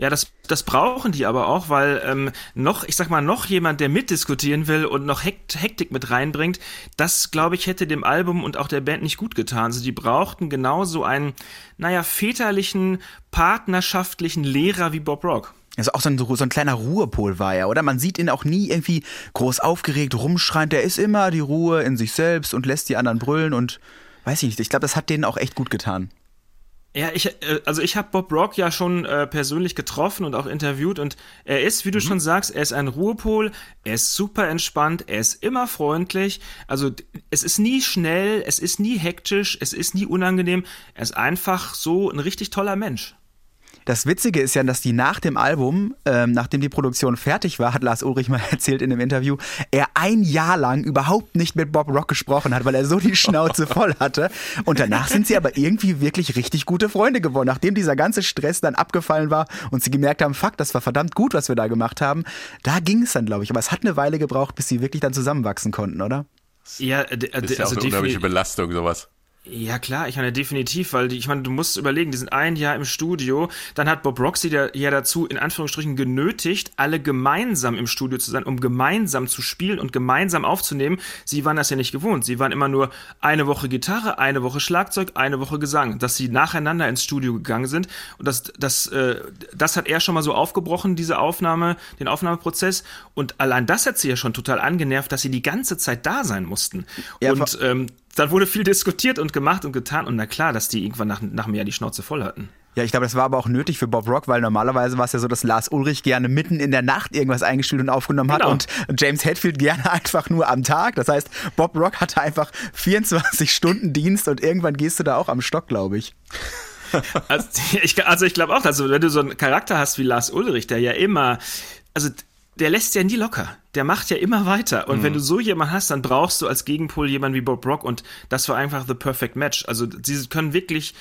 S4: Ja, das, das brauchen die aber auch, weil ähm, noch, ich sag mal, noch jemand, der mitdiskutieren will und noch Hekt Hektik mit reinbringt, das, glaube ich, hätte dem Album und auch der Band nicht gut getan. Also die brauchten genauso einen, naja, väterlichen, partnerschaftlichen Lehrer wie Bob Rock.
S3: Also auch so ein, so ein kleiner Ruhepol war er, oder? Man sieht ihn auch nie irgendwie groß aufgeregt rumschreien. Der ist immer die Ruhe in sich selbst und lässt die anderen brüllen und weiß ich nicht. Ich glaube, das hat denen auch echt gut getan.
S4: Ja, ich, äh, also ich habe Bob Rock ja schon äh, persönlich getroffen und auch interviewt und er ist, wie du schon sagst, er ist ein Ruhepol, er ist super entspannt, er ist immer freundlich, also es ist nie schnell, es ist nie hektisch, es ist nie unangenehm, er ist einfach so ein richtig toller Mensch.
S3: Das Witzige ist ja, dass die nach dem Album, ähm, nachdem die Produktion fertig war, hat Lars Ulrich mal erzählt in einem Interview, er ein Jahr lang überhaupt nicht mit Bob Rock gesprochen hat, weil er so die Schnauze voll hatte. Und danach sind sie aber irgendwie wirklich richtig gute Freunde geworden. Nachdem dieser ganze Stress dann abgefallen war und sie gemerkt haben, fuck, das war verdammt gut, was wir da gemacht haben, da ging es dann, glaube ich. Aber es hat eine Weile gebraucht, bis sie wirklich dann zusammenwachsen konnten, oder?
S4: Ja, äh, d- äh,
S2: Das ist ja auch
S4: also
S2: eine unglaubliche Belastung, sowas.
S4: Ja klar, ich meine definitiv, weil die, ich meine, du musst überlegen, die sind ein Jahr im Studio, dann hat Bob Roxy der, ja dazu in Anführungsstrichen genötigt, alle gemeinsam im Studio zu sein, um gemeinsam zu spielen und gemeinsam aufzunehmen. Sie waren das ja nicht gewohnt. Sie waren immer nur eine Woche Gitarre, eine Woche Schlagzeug, eine Woche Gesang, dass sie nacheinander ins Studio gegangen sind und das das äh, das hat er schon mal so aufgebrochen, diese Aufnahme, den Aufnahmeprozess und allein das hat sie ja schon total angenervt, dass sie die ganze Zeit da sein mussten.
S3: Ja,
S4: und ähm, dann wurde viel diskutiert und gemacht und getan und na klar, dass die irgendwann nach, nach einem Jahr die Schnauze voll hatten.
S3: Ja, ich glaube, das war aber auch nötig für Bob Rock, weil normalerweise war es ja so, dass Lars Ulrich gerne mitten in der Nacht irgendwas eingespielt und aufgenommen hat
S4: Genau.
S3: und James Hetfield gerne einfach nur am Tag. Das heißt, Bob Rock hatte einfach 24 Stunden Dienst und irgendwann gehst du da auch am Stock, glaube ich.
S4: Also ich, also ich glaube auch, also wenn du so einen Charakter hast wie Lars Ulrich, der ja immer, also der lässt ja nie locker. Der macht ja immer weiter. Und wenn du so jemanden hast, dann brauchst du als Gegenpol jemanden wie Bob Rock und das war einfach the perfect match. Also sie können wirklich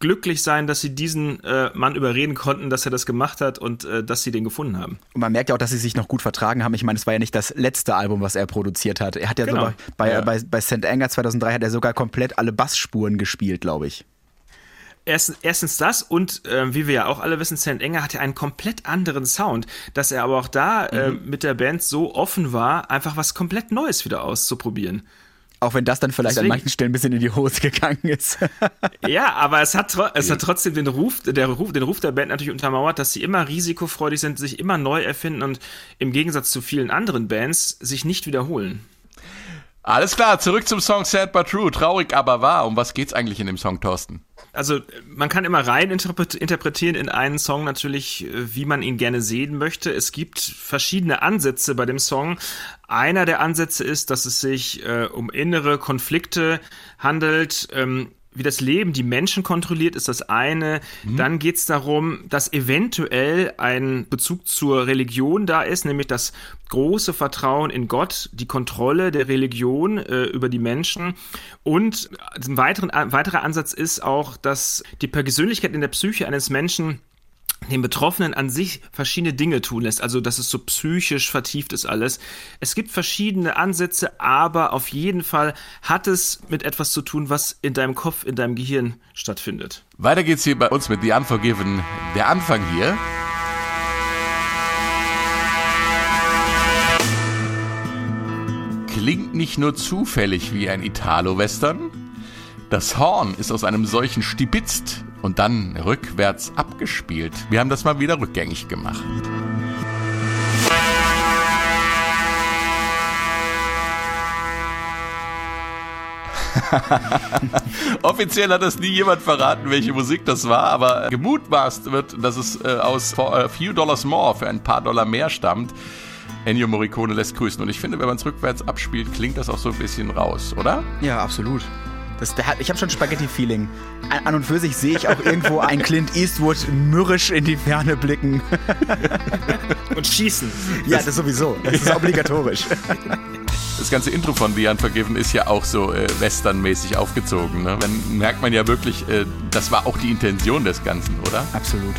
S4: glücklich sein, dass sie diesen äh, Mann überreden konnten, dass er das gemacht hat und äh, dass sie den gefunden haben.
S3: Und man merkt ja auch, dass sie sich noch gut vertragen haben. Ich meine, es war ja nicht das letzte Album, was er produziert hat. Er hat ja
S4: Genau.
S3: sogar bei,
S2: Ja.
S3: bei, bei St. Anger 2003 hat er sogar komplett alle Bassspuren gespielt, glaube ich.
S4: Erst, erstens das und äh, wie wir ja auch alle wissen, St. Enger hat ja einen komplett anderen Sound, dass er aber auch da äh, mit der Band so offen war, einfach was komplett Neues wieder auszuprobieren.
S3: Auch wenn das dann vielleicht
S4: Deswegen-
S3: an manchen Stellen ein bisschen in die Hose gegangen ist.
S4: Ja, aber es hat, es hat trotzdem den Ruf, der Ruf, den Ruf der Band natürlich untermauert, dass sie immer risikofreudig sind, sich immer neu erfinden und im Gegensatz zu vielen anderen Bands sich nicht wiederholen.
S2: Alles klar, zurück zum Song Sad But True. Traurig, aber wahr. Um was geht's eigentlich in dem Song, Thorsten?
S4: Also man kann immer rein interpret- interpretieren in einen Song natürlich, äh, wie man ihn gerne sehen möchte. Es gibt verschiedene Ansätze bei dem Song. Einer der Ansätze ist, dass es sich äh, um innere Konflikte handelt. Ähm, wie das Leben die Menschen kontrolliert, ist das eine. Dann geht es darum, dass eventuell ein Bezug zur Religion da ist, nämlich das große Vertrauen in Gott, die Kontrolle der Religion äh, über die Menschen. Und ein, weiteren, ein weiterer Ansatz ist auch, dass die Persönlichkeit in der Psyche eines Menschen den Betroffenen an sich verschiedene Dinge tun lässt, also dass es so psychisch vertieft ist alles. Es gibt verschiedene Ansätze, aber auf jeden Fall hat es mit etwas zu tun, was in deinem Kopf, in deinem Gehirn stattfindet.
S2: Weiter geht's hier bei uns mit The Unforgiven. Der Anfang hier. Klingt nicht nur zufällig wie ein Italo-Western. Das Horn ist aus einem solchen stibitzt und dann rückwärts abgespielt. Wir haben das mal wieder rückgängig gemacht. Offiziell hat das nie jemand verraten, welche Musik das war, aber gemutmaßt wird, dass es äh, aus For a Few Dollars More für ein paar Dollar mehr stammt. Ennio Morricone lässt grüßen. Und ich finde, wenn man es rückwärts abspielt, klingt das auch so ein bisschen raus, oder?
S3: Ja, absolut. Das, der hat, ich habe schon Spaghetti-Feeling. An, an und für sich sehe ich auch irgendwo einen Clint Eastwood mürrisch in die Ferne blicken.
S4: Und schießen.
S3: Ja, das sowieso. Das ist obligatorisch.
S2: Das ganze Intro von The Unforgiven ist ja auch so äh, westernmäßig aufgezogen. Ne? Dann merkt man ja wirklich, äh, das war auch die Intention des Ganzen, oder?
S3: Absolut.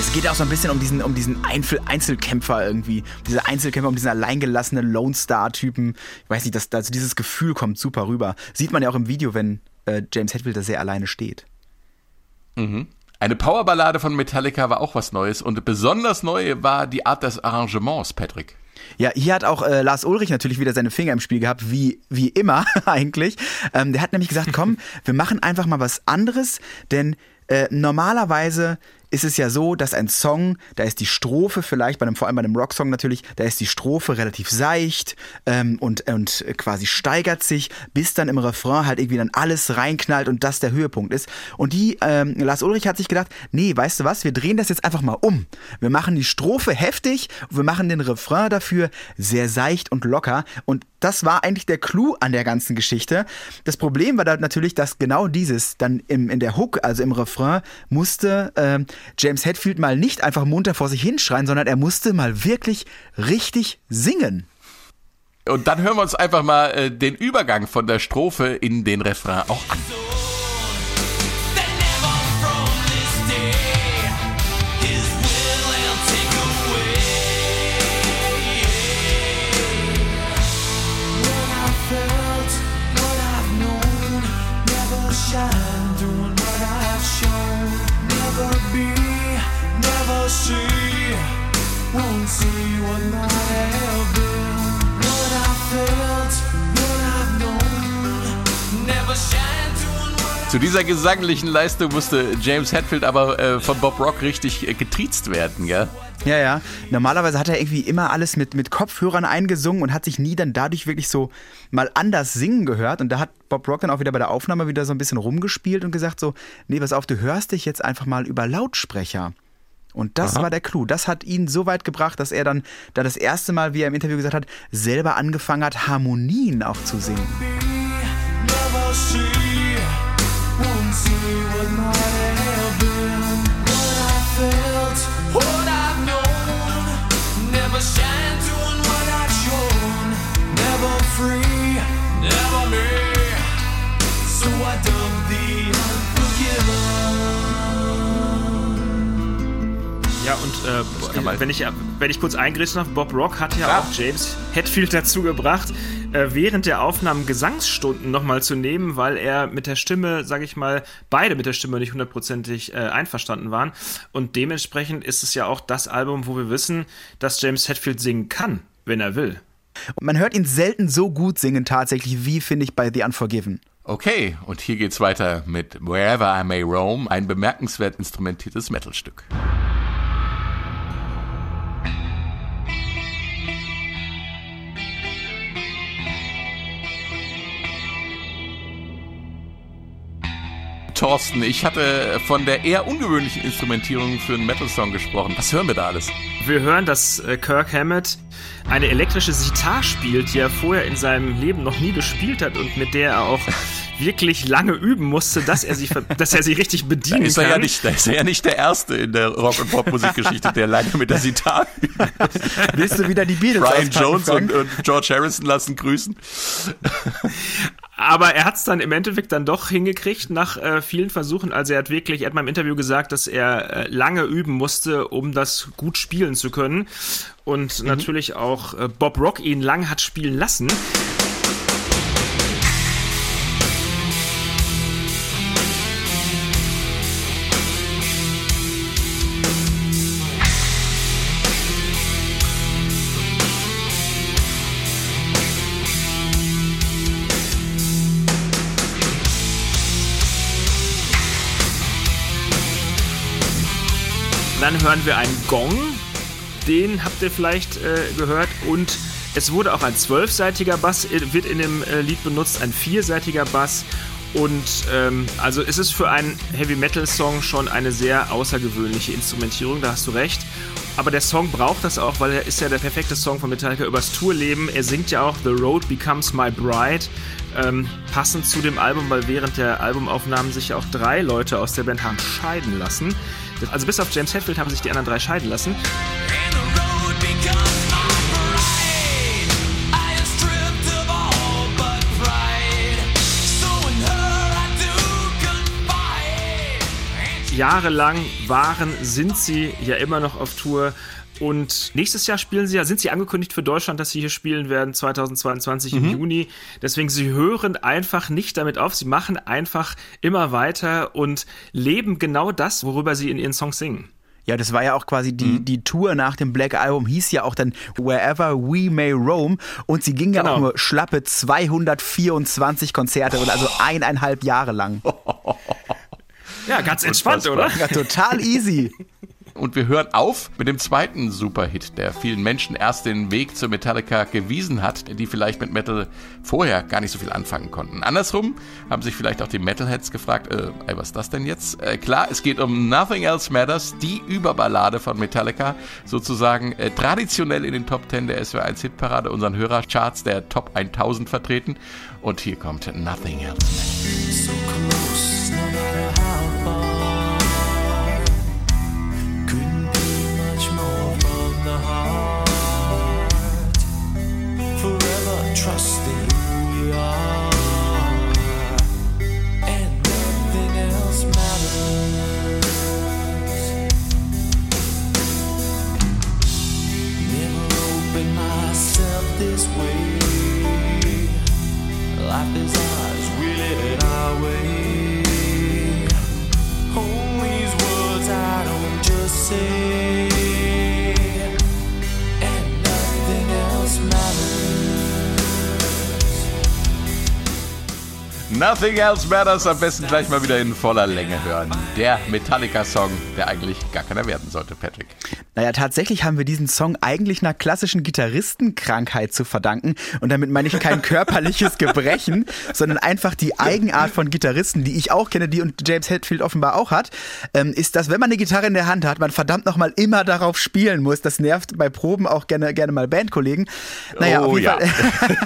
S3: Es geht auch so ein bisschen um diesen, um diesen Einzel Einzelkämpfer irgendwie. Dieser Einzelkämpfer, um diesen alleingelassenen Lone Star-Typen. Ich weiß nicht, das, also dieses Gefühl kommt super rüber. Sieht man ja auch im Video, wenn äh, James Hetfield da sehr alleine steht.
S2: Eine Powerballade von Metallica war auch was Neues und besonders neu war die Art des Arrangements, Patrick.
S3: Ja, hier hat auch äh, Lars Ulrich natürlich wieder seine Finger im Spiel gehabt, wie, wie immer eigentlich. Ähm, der hat nämlich gesagt, komm, wir machen einfach mal was anderes, denn äh, normalerweise ist es ja so, dass ein Song, da ist die Strophe vielleicht, bei einem, vor allem bei einem Rocksong natürlich, da ist die Strophe relativ seicht ähm, und, und quasi steigert sich, bis dann im Refrain halt irgendwie dann alles reinknallt und das der Höhepunkt ist. Und die, ähm, Lars Ulrich hat sich gedacht, nee, weißt du was, wir drehen das jetzt einfach mal um. Wir machen die Strophe heftig, wir machen den Refrain dafür sehr seicht und locker und das war eigentlich der Clou an der ganzen Geschichte. Das Problem war da natürlich, dass genau dieses dann im, in der Hook, also im Refrain, musste ähm, James Hetfield mal nicht einfach munter vor sich hinschreien, sondern er musste mal wirklich richtig singen.
S2: Und dann hören wir uns einfach mal äh, den Übergang von der Strophe in den Refrain auch an. Zu dieser gesanglichen Leistung musste James Hetfield aber äh, von Bob Rock richtig äh, getriezt werden, gell?
S3: Ja, ja. Normalerweise hat er irgendwie immer alles mit, mit Kopfhörern eingesungen und hat sich nie dann dadurch wirklich so mal anders singen gehört. Und da hat Bob Rock dann auch wieder bei der Aufnahme wieder so ein bisschen rumgespielt und gesagt so, nee, pass auf, du hörst dich jetzt einfach mal über Lautsprecher. Und das war der Clou. Das hat ihn so weit gebracht, dass er dann da das erste Mal, wie er im Interview gesagt hat, selber angefangen hat, Harmonien auch zu singen.
S5: my
S4: Ja, und äh, wenn, ich, wenn ich kurz eingreifen darf, Bob Rock hat ja
S2: Klar.
S4: auch James Hetfield dazu gebracht, äh, während der Aufnahmen Gesangsstunden nochmal zu nehmen, weil er mit der Stimme, sage ich mal, beide mit der Stimme nicht hundertprozentig äh, einverstanden waren. Und dementsprechend ist es ja auch das Album, wo wir wissen, dass James Hetfield singen kann, wenn er will.
S3: Und man hört ihn selten so gut singen tatsächlich, wie finde ich bei The Unforgiven.
S2: Okay, und hier geht's weiter mit Wherever I May Roam, ein bemerkenswert instrumentiertes Metalstück. Thorsten, ich hatte von der eher ungewöhnlichen Instrumentierung für einen Metal-Song gesprochen. Was hören wir da alles?
S4: Wir hören, dass äh, Kirk Hammett eine elektrische Sitar spielt, die er vorher in seinem Leben noch nie gespielt hat und mit der er auch wirklich lange üben musste, dass er sie, dass er sie richtig
S2: Da
S4: bedienen
S2: ist, er
S4: kann.
S2: ja nicht, da ist er ja nicht der Erste in der Rock- und Pop-Musikgeschichte, der lange mit der Sitar.
S3: Willst du wieder die Beatles
S2: Brian Jones und, und George Harrison lassen grüßen.
S4: Aber er hat es dann im Endeffekt dann doch hingekriegt nach äh, vielen Versuchen. Also er hat wirklich, er hat mal im Interview gesagt, dass er äh, lange üben musste, um das gut spielen zu können. Und natürlich auch äh, Bob Rock ihn lang hat spielen lassen. Hören wir einen Gong. Den habt ihr vielleicht äh, gehört. Und es wurde auch ein zwölfseitiger Bass, wird in dem äh, Lied benutzt, ein vierseitiger Bass. Und ähm, also ist es für einen Heavy Metal Song schon eine sehr außergewöhnliche Instrumentierung, da hast du recht. Aber der Song braucht das auch, weil er ist ja der perfekte Song von Metallica übers Tourleben. Er singt ja auch The Road Becomes My Bride, ähm, passend zu dem Album, weil während der Albumaufnahmen sich ja auch drei Leute aus der Band haben scheiden lassen. Also bis auf James Hetfield haben sich die anderen drei scheiden lassen. Jahrelang waren, sind sie ja immer noch auf Tour. Und nächstes Jahr spielen sie ja, sind sie angekündigt für Deutschland, dass sie hier spielen werden, 2022 im Juni. Deswegen, sie hören einfach nicht damit auf. Sie machen einfach immer weiter und leben genau das, worüber sie in ihren Songs singen.
S3: Ja, das war ja auch quasi die, die Tour nach dem Black Album, hieß ja auch dann Wherever We May Roam und sie ging ja
S4: Genau.
S3: auch nur schlappe 224 Konzerte und also eineinhalb Jahre lang.
S4: Ja, ganz entspannt, oder?
S3: Ja, total easy.
S2: Und wir hören auf mit dem zweiten Superhit, der vielen Menschen erst den Weg zu Metallica gewiesen hat, die vielleicht mit Metal vorher gar nicht so viel anfangen konnten. Andersrum haben sich vielleicht auch die Metalheads gefragt, äh, was ist das denn jetzt? Äh, klar, es geht um Nothing Else Matters, die Überballade von Metallica, sozusagen äh, traditionell in den Top 10 der SW1 Hitparade, unseren Hörercharts der Top 1000 vertreten. Und hier kommt Nothing Else Matters.
S5: So close, no Nothing Else Matters
S2: am besten gleich mal wieder in voller Länge hören. Der Metallica-Song, der eigentlich gar keiner werden sollte, Patrick.
S3: Naja, tatsächlich haben wir diesen Song eigentlich einer klassischen Gitarristenkrankheit zu verdanken. Und damit meine ich kein körperliches Gebrechen, sondern einfach die Eigenart von Gitarristen, die ich auch kenne, die und James Hetfield offenbar auch hat, ähm, ist, dass wenn man eine Gitarre in der Hand hat, man verdammt nochmal immer darauf spielen muss. Das nervt bei Proben auch gerne, gerne mal Bandkollegen. Naja,
S2: Oh
S3: auf jeden
S2: ja.
S3: Fall.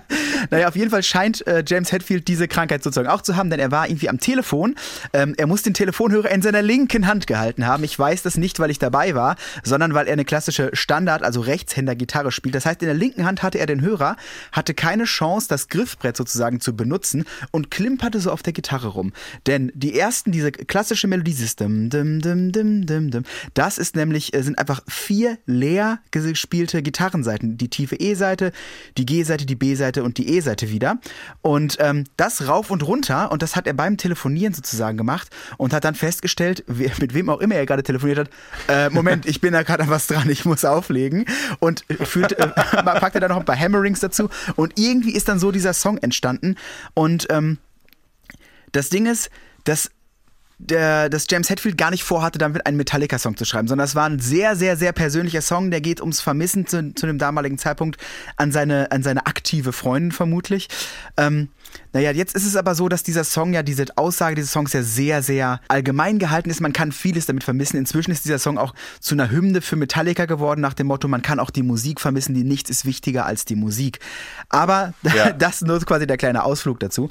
S3: naja, auf jeden Fall scheint äh, James Hetfield diese Krankheit sozusagen auch zu haben, denn er war irgendwie am Telefon. Ähm, er muss den Telefonhörer in seiner linken Hand gehalten haben. Ich weiß das nicht, weil ich dabei war, sondern weil er eine klassische Standard, also Rechtshänder-Gitarre spielt. Das heißt, in der linken Hand hatte er den Hörer, hatte keine Chance, das Griffbrett sozusagen zu benutzen und klimperte so auf der Gitarre rum. Denn die ersten, diese klassische Melodie, dieses dim, dim, dim, dim, dim, dim, das ist nämlich, äh, sind einfach vier leer gespielte Gitarrenseiten. Die tiefe E-Seite, die G-Seite, die B-Seite und die E-Seite wieder. Und ähm, das rauf und runter und das hat er beim Telefonieren sozusagen gemacht und hat dann festgestellt, mit wem auch immer er gerade telefoniert hat, äh, Moment, ich bin da gerade was dran, ich muss auflegen und fühlt, äh, packt er dann noch ein paar Hammerings dazu und irgendwie ist dann so dieser Song entstanden und ähm, das Ding ist, dass der, dass James Hetfield gar nicht vorhatte, damit einen Metallica-Song zu schreiben, sondern es war ein sehr, sehr, sehr persönlicher Song, der geht ums Vermissen zu, zu dem damaligen Zeitpunkt an seine, an seine aktive Freundin vermutlich. Ähm, naja, jetzt ist es aber so, dass dieser Song ja, diese Aussage dieses Songs ja sehr, sehr allgemein gehalten ist. Man kann vieles damit vermissen. Inzwischen ist dieser Song auch zu einer Hymne für Metallica geworden, nach dem Motto, man kann auch die Musik vermissen, die nichts ist wichtiger als die Musik. Aber
S2: Ja.
S3: das nur quasi der kleine Ausflug dazu.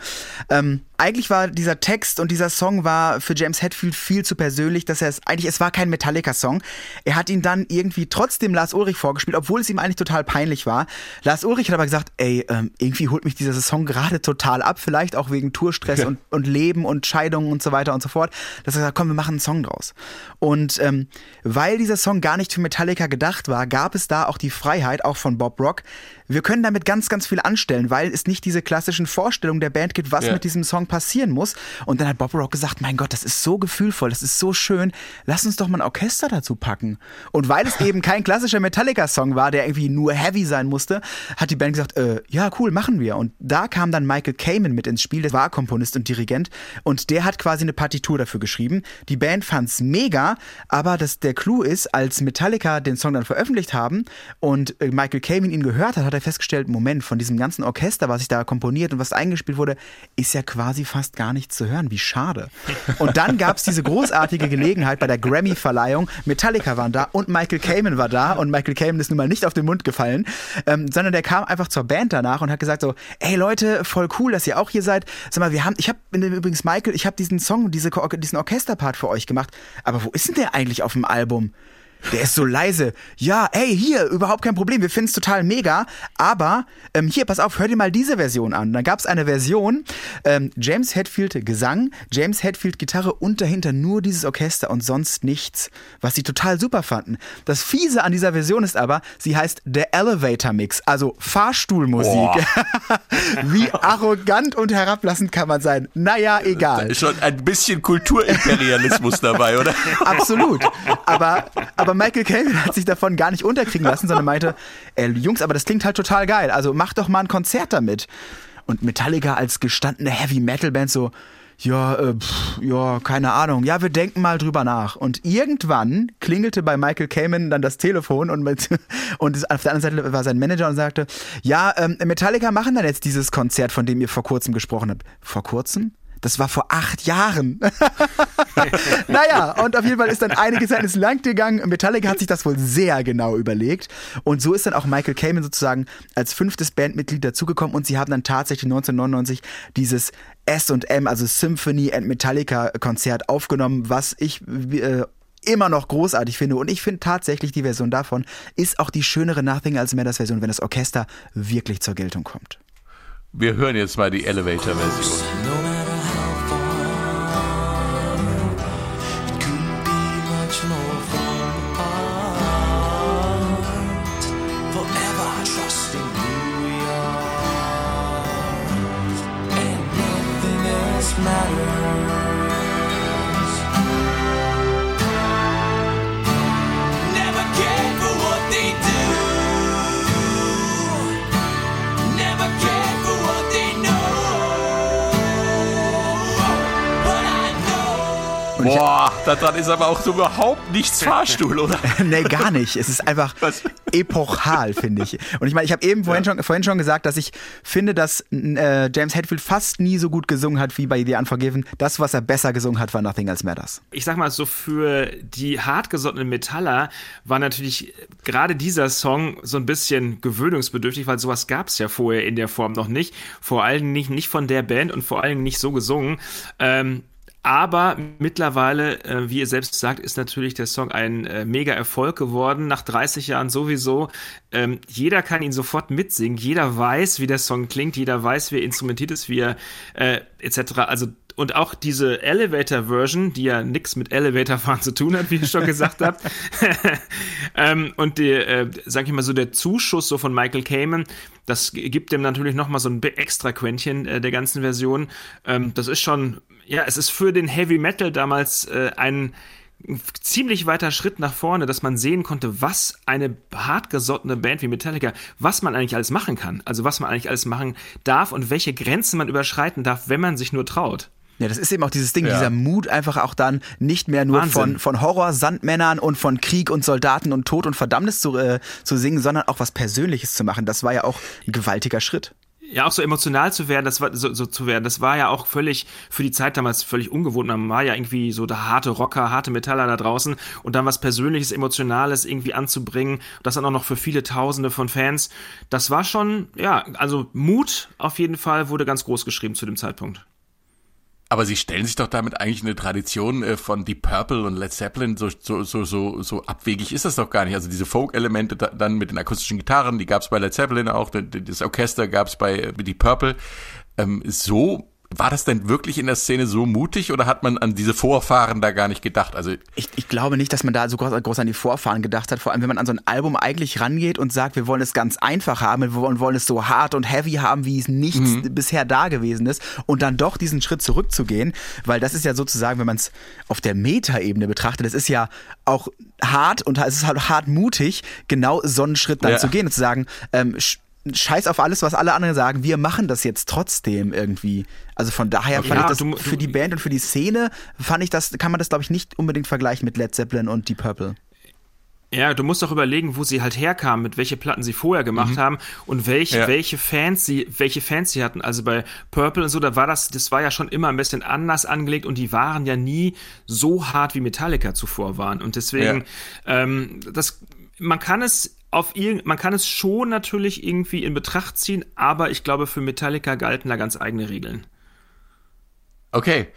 S3: Ähm, eigentlich war dieser Text und dieser Song war für James Hetfield viel zu persönlich, dass er es eigentlich, es war kein Metallica-Song. Er hat ihn dann irgendwie trotzdem Lars Ulrich vorgespielt, obwohl es ihm eigentlich total peinlich war. Lars Ulrich hat aber gesagt, ey, ähm, irgendwie holt mich dieser Song gerade total ab, vielleicht auch wegen Tourstress und, und Leben und Scheidungen und so weiter und so fort. Dass er gesagt, komm, wir machen einen Song draus. Und ähm, weil dieser Song gar nicht für Metallica gedacht war, gab es da auch die Freiheit, auch von Bob Rock. Wir können damit ganz, ganz viel anstellen, weil es nicht diese klassischen Vorstellungen der Band gibt, was
S2: Ja.
S3: mit diesem Song passieren muss. Und dann hat Bob Rock gesagt, mein Gott, das ist so gefühlvoll, das ist so schön, lass uns doch mal ein Orchester dazu packen. Und weil es eben kein klassischer Metallica-Song war, der irgendwie nur heavy sein musste, hat die Band gesagt, äh, ja, cool, machen wir. Und da kam dann Michael Kamen mit ins Spiel, der war Komponist und Dirigent und der hat quasi eine Partitur dafür geschrieben. Die Band fand's mega, aber das, der Clou ist, als Metallica den Song dann veröffentlicht haben und äh, Michael Kamen ihn gehört hat, hat er festgestellt, Moment, von diesem ganzen Orchester, was ich da komponiert und was eingespielt wurde, ist ja quasi fast gar nichts zu hören. Wie schade. Und dann gab's diese großartige Gelegenheit bei der Grammy-Verleihung. Metallica waren da und Michael Kamen war da und Michael Kamen ist nun mal nicht auf den Mund gefallen, ähm, sondern der kam einfach zur Band danach und hat gesagt so, ey Leute, voll cool, dass ihr auch hier seid. Sag mal, wir haben, ich habe übrigens Michael, ich habe diesen Song, diese, diesen Orchesterpart für euch gemacht. Aber wo ist denn der eigentlich auf dem Album? Der ist so leise. Ja, ey, hier, überhaupt kein Problem. Wir finden es total mega. Aber ähm, hier, pass auf, hör dir mal diese Version an. Dann gab es eine Version, ähm, James Hetfield Gesang, James Hetfield Gitarre und dahinter nur dieses Orchester und sonst nichts. Was sie total super fanden. Das Fiese an dieser Version ist aber, sie heißt The Elevator Mix, also Fahrstuhlmusik. Wie arrogant und herablassend kann man sein? Naja, egal.
S2: Schon ein bisschen Kulturimperialismus dabei, oder?
S3: Absolut. Aber, aber Michael Caine hat sich davon gar nicht unterkriegen lassen, sondern meinte, ey, Jungs, aber das klingt halt total geil. Also macht doch mal ein Konzert damit. Und Metallica als gestandene Heavy Metal Band so, ja, äh, pff, ja, keine Ahnung. Ja, wir denken mal drüber nach. Und irgendwann klingelte bei Michael Kamen dann das Telefon und, mit, und auf der anderen Seite war sein Manager und sagte, ja, ähm, Metallica machen dann jetzt dieses Konzert, von dem ihr vor kurzem gesprochen habt. Vor kurzem? Das war vor acht Jahren. naja, und auf jeden Fall ist dann einige Zeit ins Land gegangen. Metallica hat sich das wohl sehr genau überlegt. Und so ist dann auch Michael Kamen sozusagen als fünftes Bandmitglied dazugekommen. Und sie haben dann tatsächlich 1999 dieses S&M, also Symphony and Metallica Konzert aufgenommen, was ich äh, immer noch großartig finde. Und ich finde tatsächlich die Version davon ist auch die schönere Nothing als Matters Version, wenn das Orchester wirklich zur Geltung kommt.
S2: Wir hören jetzt mal die Elevator-Version.
S5: Know.
S2: Boah, daran ist aber auch so überhaupt nichts Fahrstuhl, oder?
S3: nee, gar nicht. Es ist einfach
S2: Was?
S3: epochal, finde ich. Und ich meine, ich habe eben vorhin, schon, vorhin schon gesagt, dass ich finde, dass äh, James Hetfield fast nie so gut gesungen hat wie bei The Unforgiven. Das, was er besser gesungen hat, war Nothing Else Matters.
S4: ich sag mal so, für die hartgesottenen Metaller war natürlich gerade dieser Song so ein bisschen gewöhnungsbedürftig, weil sowas gab es ja vorher in der Form noch nicht. Vor allem nicht, nicht von der Band und vor allem nicht so gesungen. Ähm, aber mittlerweile, äh, wie ihr selbst sagt, ist natürlich der Song ein äh, mega Erfolg geworden. Nach 30 Jahren sowieso. Ähm, jeder kann ihn sofort mitsingen. Jeder weiß, wie der Song klingt. Jeder weiß, wie er instrumentiert ist, wie er äh, etc. Also und auch diese Elevator-Version, die ja nichts mit Elevator-Fahren zu tun hat, wie ich schon gesagt habe. ähm, und die, äh, sag ich mal so, der Zuschuss so von Michael Kamen, das gibt dem natürlich nochmal so ein extra Quäntchen äh, der ganzen Version. Ähm, das ist schon, ja, es ist für den Heavy Metal damals äh, ein ziemlich weiter Schritt nach vorne, dass man sehen konnte, was eine hartgesottene Band wie Metallica, was man eigentlich alles machen kann. Also was man eigentlich alles machen darf und welche Grenzen man überschreiten darf, wenn man sich nur traut.
S3: Ja, das ist eben auch dieses Ding,
S2: Ja.
S3: dieser Mut, einfach auch dann nicht mehr nur
S4: Wahnsinn.
S3: von, von Horror, Sandmännern und von Krieg und Soldaten und Tod und Verdammnis zu, äh, zu singen, sondern auch was Persönliches zu machen. Das war ja auch ein gewaltiger Schritt.
S4: Ja, auch so emotional zu werden, das war so, so zu werden, das war ja auch völlig für die Zeit damals völlig ungewohnt. Man war ja irgendwie so der harte Rocker, harte Metaller da draußen und dann was Persönliches, Emotionales irgendwie anzubringen, das dann auch noch für viele Tausende von Fans. Das war schon, ja, also Mut auf jeden Fall wurde ganz groß geschrieben zu dem Zeitpunkt.
S2: Aber sie stellen sich doch damit eigentlich eine Tradition äh, von Deep Purple und Led Zeppelin so, so, so, so, so abwegig ist das doch gar nicht. Also diese Folk-Elemente da, dann mit den akustischen Gitarren, die gab es bei Led Zeppelin auch, das Orchester gab es bei äh, Deep Purple. Ähm, so war das denn wirklich in der Szene so mutig oder hat man an diese Vorfahren da gar nicht gedacht? Also
S3: Ich, ich glaube nicht, dass man da so groß, groß an die Vorfahren gedacht hat. Vor allem, wenn man an so ein Album eigentlich rangeht und sagt, wir wollen es ganz einfach haben, wir wollen, wollen es so hart und heavy haben, wie es nichts bisher da gewesen ist. Und dann doch diesen Schritt zurückzugehen, weil das ist ja sozusagen, wenn man es auf der Meta-Ebene betrachtet, es ist ja auch hart und es ist halt hart mutig, genau so einen Schritt dann
S2: Ja.
S3: zu gehen und zu sagen, ähm, Scheiß auf alles, was alle anderen sagen. Wir machen das jetzt trotzdem irgendwie. Also von daher fand
S4: Ja,
S3: ich das
S4: du-
S3: für
S4: du-
S3: die Band und für die Szene fand ich das, kann man das glaube ich nicht unbedingt vergleichen mit Led Zeppelin und Deep Purple.
S4: Ja, du musst doch überlegen, wo sie halt herkamen, mit welche Platten sie vorher gemacht haben und welche,
S2: Ja.
S4: welche Fans sie, welche Fans sie hatten. Also bei Purple und so, da war das, das war ja schon immer ein bisschen anders angelegt und die waren ja nie so hart wie Metallica zuvor waren. Und deswegen, ähm, das, man kann es auf irgend, man kann es schon natürlich irgendwie in Betracht ziehen, aber ich glaube, für Metallica galten da ganz eigene Regeln.
S2: Okay.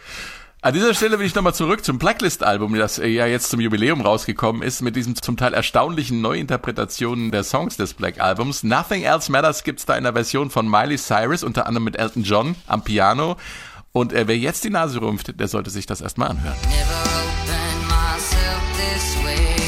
S2: An dieser Stelle will ich nochmal zurück zum Blacklist-Album, das äh, ja jetzt zum Jubiläum rausgekommen ist, mit diesen zum Teil erstaunlichen Neuinterpretationen der Songs des Black Albums. Nothing Else Matters gibt's da in der Version von Miley Cyrus, unter anderem mit Elton John am Piano. Und äh, wer jetzt die Nase rümpft, der sollte sich das erstmal anhören.
S7: Never opened myself this way.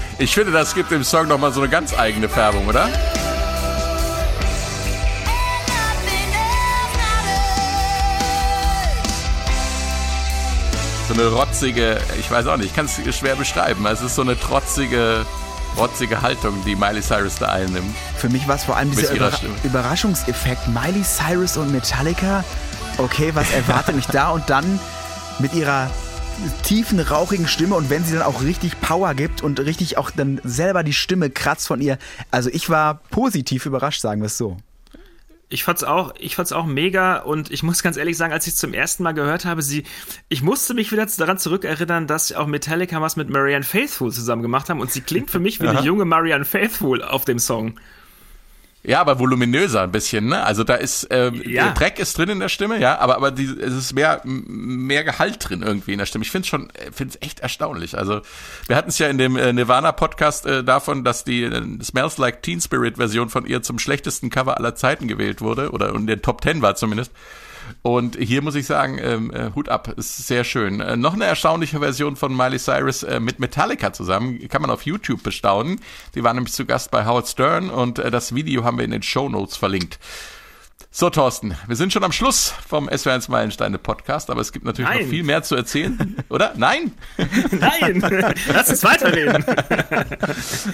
S2: Ich finde, das gibt dem Song nochmal so eine ganz eigene Färbung, oder? So eine rotzige, ich weiß auch nicht, ich kann es schwer beschreiben. Es ist so eine trotzige, rotzige Haltung, die Miley Cyrus da einnimmt.
S3: Für mich war es vor allem dieser Überra
S2: Stimme.
S3: Überraschungseffekt. Miley Cyrus und Metallica. Okay, was erwartet mich da? Und dann mit ihrer tiefen, rauchigen Stimme und wenn sie dann auch richtig Power gibt und richtig auch dann selber die Stimme kratzt von ihr. Also ich war positiv überrascht, sagen wir es so.
S4: Ich fand's auch, ich fand's auch mega und ich muss ganz ehrlich sagen, als ich zum ersten Mal gehört habe, sie, ich musste mich wieder daran zurückerinnern, dass auch Metallica was mit Marianne Faithfull zusammen gemacht haben und sie klingt für mich wie eine junge Marianne Faithfull auf dem Song.
S2: Ja, aber voluminöser ein bisschen, ne? Also da ist ähm,
S4: Ja.
S2: der Dreck ist drin in der Stimme, ja, aber aber die, es ist mehr mehr Gehalt drin irgendwie in der Stimme. Ich finde schon, finde es echt erstaunlich. Also wir hatten es ja in dem äh, Nirvana Podcast äh, davon, dass die äh, Smells Like Teen Spirit Version von ihr zum schlechtesten Cover aller Zeiten gewählt wurde oder in den Top 10 war zumindest. Und hier muss ich sagen, ähm, äh, Hut ab, ist sehr schön. Äh, noch eine erstaunliche Version von Miley Cyrus äh, mit Metallica zusammen, kann man auf YouTube bestaunen. Die war nämlich zu Gast bei Howard Stern und äh, das Video haben wir in den Show Notes verlinkt. So, Thorsten, wir sind schon am Schluss vom SW1 Meilensteine Podcast, aber es gibt natürlich
S4: Nein.
S2: noch viel mehr zu erzählen, oder? Nein?
S4: Nein, lass uns weiterreden.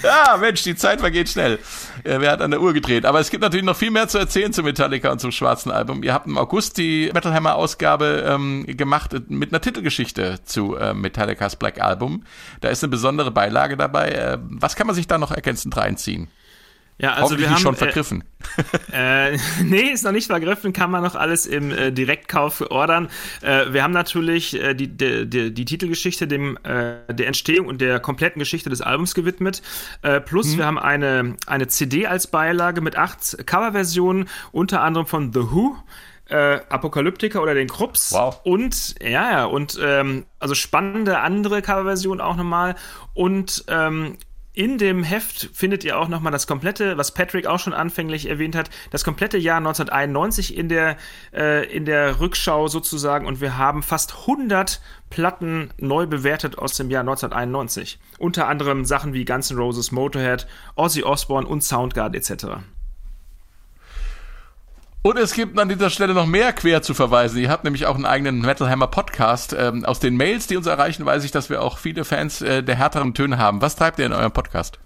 S2: Ja, Mensch, die Zeit vergeht schnell. Äh, Wer hat an der Uhr gedreht? Aber es gibt natürlich noch viel mehr zu erzählen zu Metallica und zum schwarzen Album. Ihr habt im August die Metal Hammer Ausgabe ähm, gemacht äh, mit einer Titelgeschichte zu äh, Metallicas Black Album. Da ist eine besondere Beilage dabei. Äh, was kann man sich da noch ergänzend reinziehen?
S4: Ja, also wir haben
S2: schon
S4: äh,
S2: vergriffen.
S4: Äh, nee, ist noch nicht vergriffen, kann man noch alles im äh, Direktkauf ordern. Äh, wir haben natürlich äh, die, die, die, Titelgeschichte dem, äh, der Entstehung und der kompletten Geschichte des Albums gewidmet. Äh, plus wir haben eine, eine CD als Beilage mit acht Coverversionen, unter anderem von The Who. Äh, Apokalyptiker oder den Krups
S2: Wow.
S4: und ja, ja, und ähm, also spannende andere Coverversionen auch nochmal und ähm, in dem Heft findet ihr auch nochmal das komplette, was Patrick auch schon anfänglich erwähnt hat, das komplette Jahr 1991 in der, äh, in der Rückschau sozusagen und wir haben fast 100 Platten neu bewertet aus dem Jahr 1991. Unter anderem Sachen wie Guns N' Roses, Motorhead, Ozzy Osbourne und Soundgarden etc.
S2: Und es gibt an dieser Stelle noch mehr quer zu verweisen. Ihr habt nämlich auch einen eigenen Metal Hammer Podcast. Ähm, aus den Mails, die uns erreichen, weiß ich, dass wir auch viele Fans äh, der härteren Töne haben. Was treibt ihr in eurem Podcast?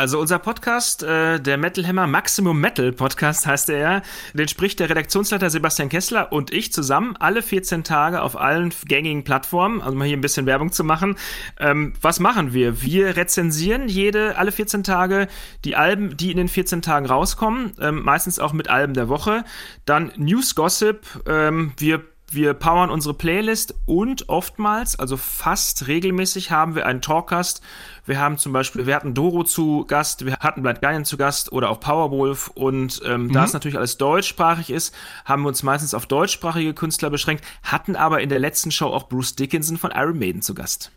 S4: Also unser Podcast, äh, der Metal Hammer Maximum Metal Podcast heißt er den spricht der Redaktionsleiter Sebastian Kessler und ich zusammen alle 14 Tage auf allen gängigen Plattformen, also mal hier ein bisschen Werbung zu machen. Ähm, was machen wir? Wir rezensieren jede, alle 14 Tage die Alben, die in den 14 Tagen rauskommen, ähm, meistens auch mit Alben der Woche. Dann News Gossip, ähm, wir wir powern unsere Playlist und oftmals, also fast regelmäßig, haben wir einen Talkcast. Wir haben zum Beispiel, wir hatten Doro zu Gast, wir hatten Blind Guardian zu Gast oder auch Powerwolf. Und ähm, da es natürlich alles deutschsprachig ist, haben wir uns meistens auf deutschsprachige Künstler beschränkt, hatten aber in der letzten Show auch Bruce Dickinson von Iron Maiden zu Gast.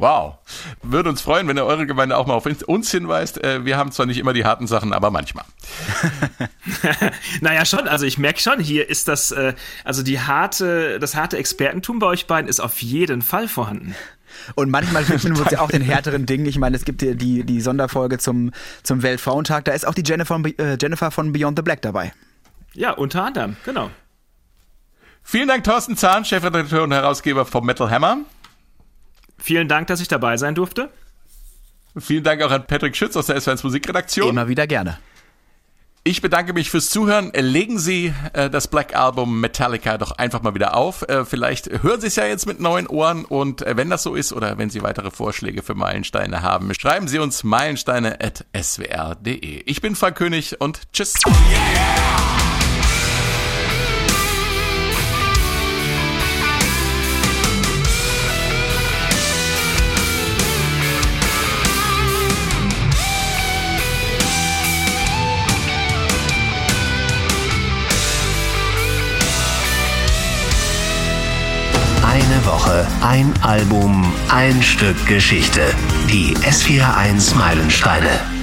S2: Wow. Würde uns freuen, wenn ihr eure Gemeinde auch mal auf uns hinweist. Äh, wir haben zwar nicht immer die harten Sachen, aber manchmal.
S4: Naja, schon, also ich merke schon, hier ist das, äh, also die harte, das harte Expertentum bei euch beiden ist auf jeden Fall vorhanden.
S3: Und manchmal widmen wir uns ja auch den härteren Dingen. Ich meine, es gibt ja die, die Sonderfolge zum, zum Weltfrauentag. Da ist auch die Jennifer, äh, Jennifer von Beyond the Black dabei.
S4: Ja, unter anderem, genau.
S2: Vielen Dank, Thorsten Zahn, Chefredakteur und Herausgeber vom Metal Hammer.
S4: Vielen Dank, dass ich dabei sein durfte.
S2: Vielen Dank auch an Patrick Schütz aus der S1 Musikredaktion.
S3: Immer wieder gerne.
S2: Ich bedanke mich fürs Zuhören. Legen Sie äh, das Black Album Metallica doch einfach mal wieder auf. Äh, vielleicht hören Sie es ja jetzt mit neuen Ohren und äh, wenn das so ist oder wenn Sie weitere Vorschläge für Meilensteine haben, schreiben Sie uns meilensteine.swr.de. Ich bin Frank König und tschüss.
S1: Eine Woche, ein Album, ein Stück Geschichte. Die S41 Meilensteine.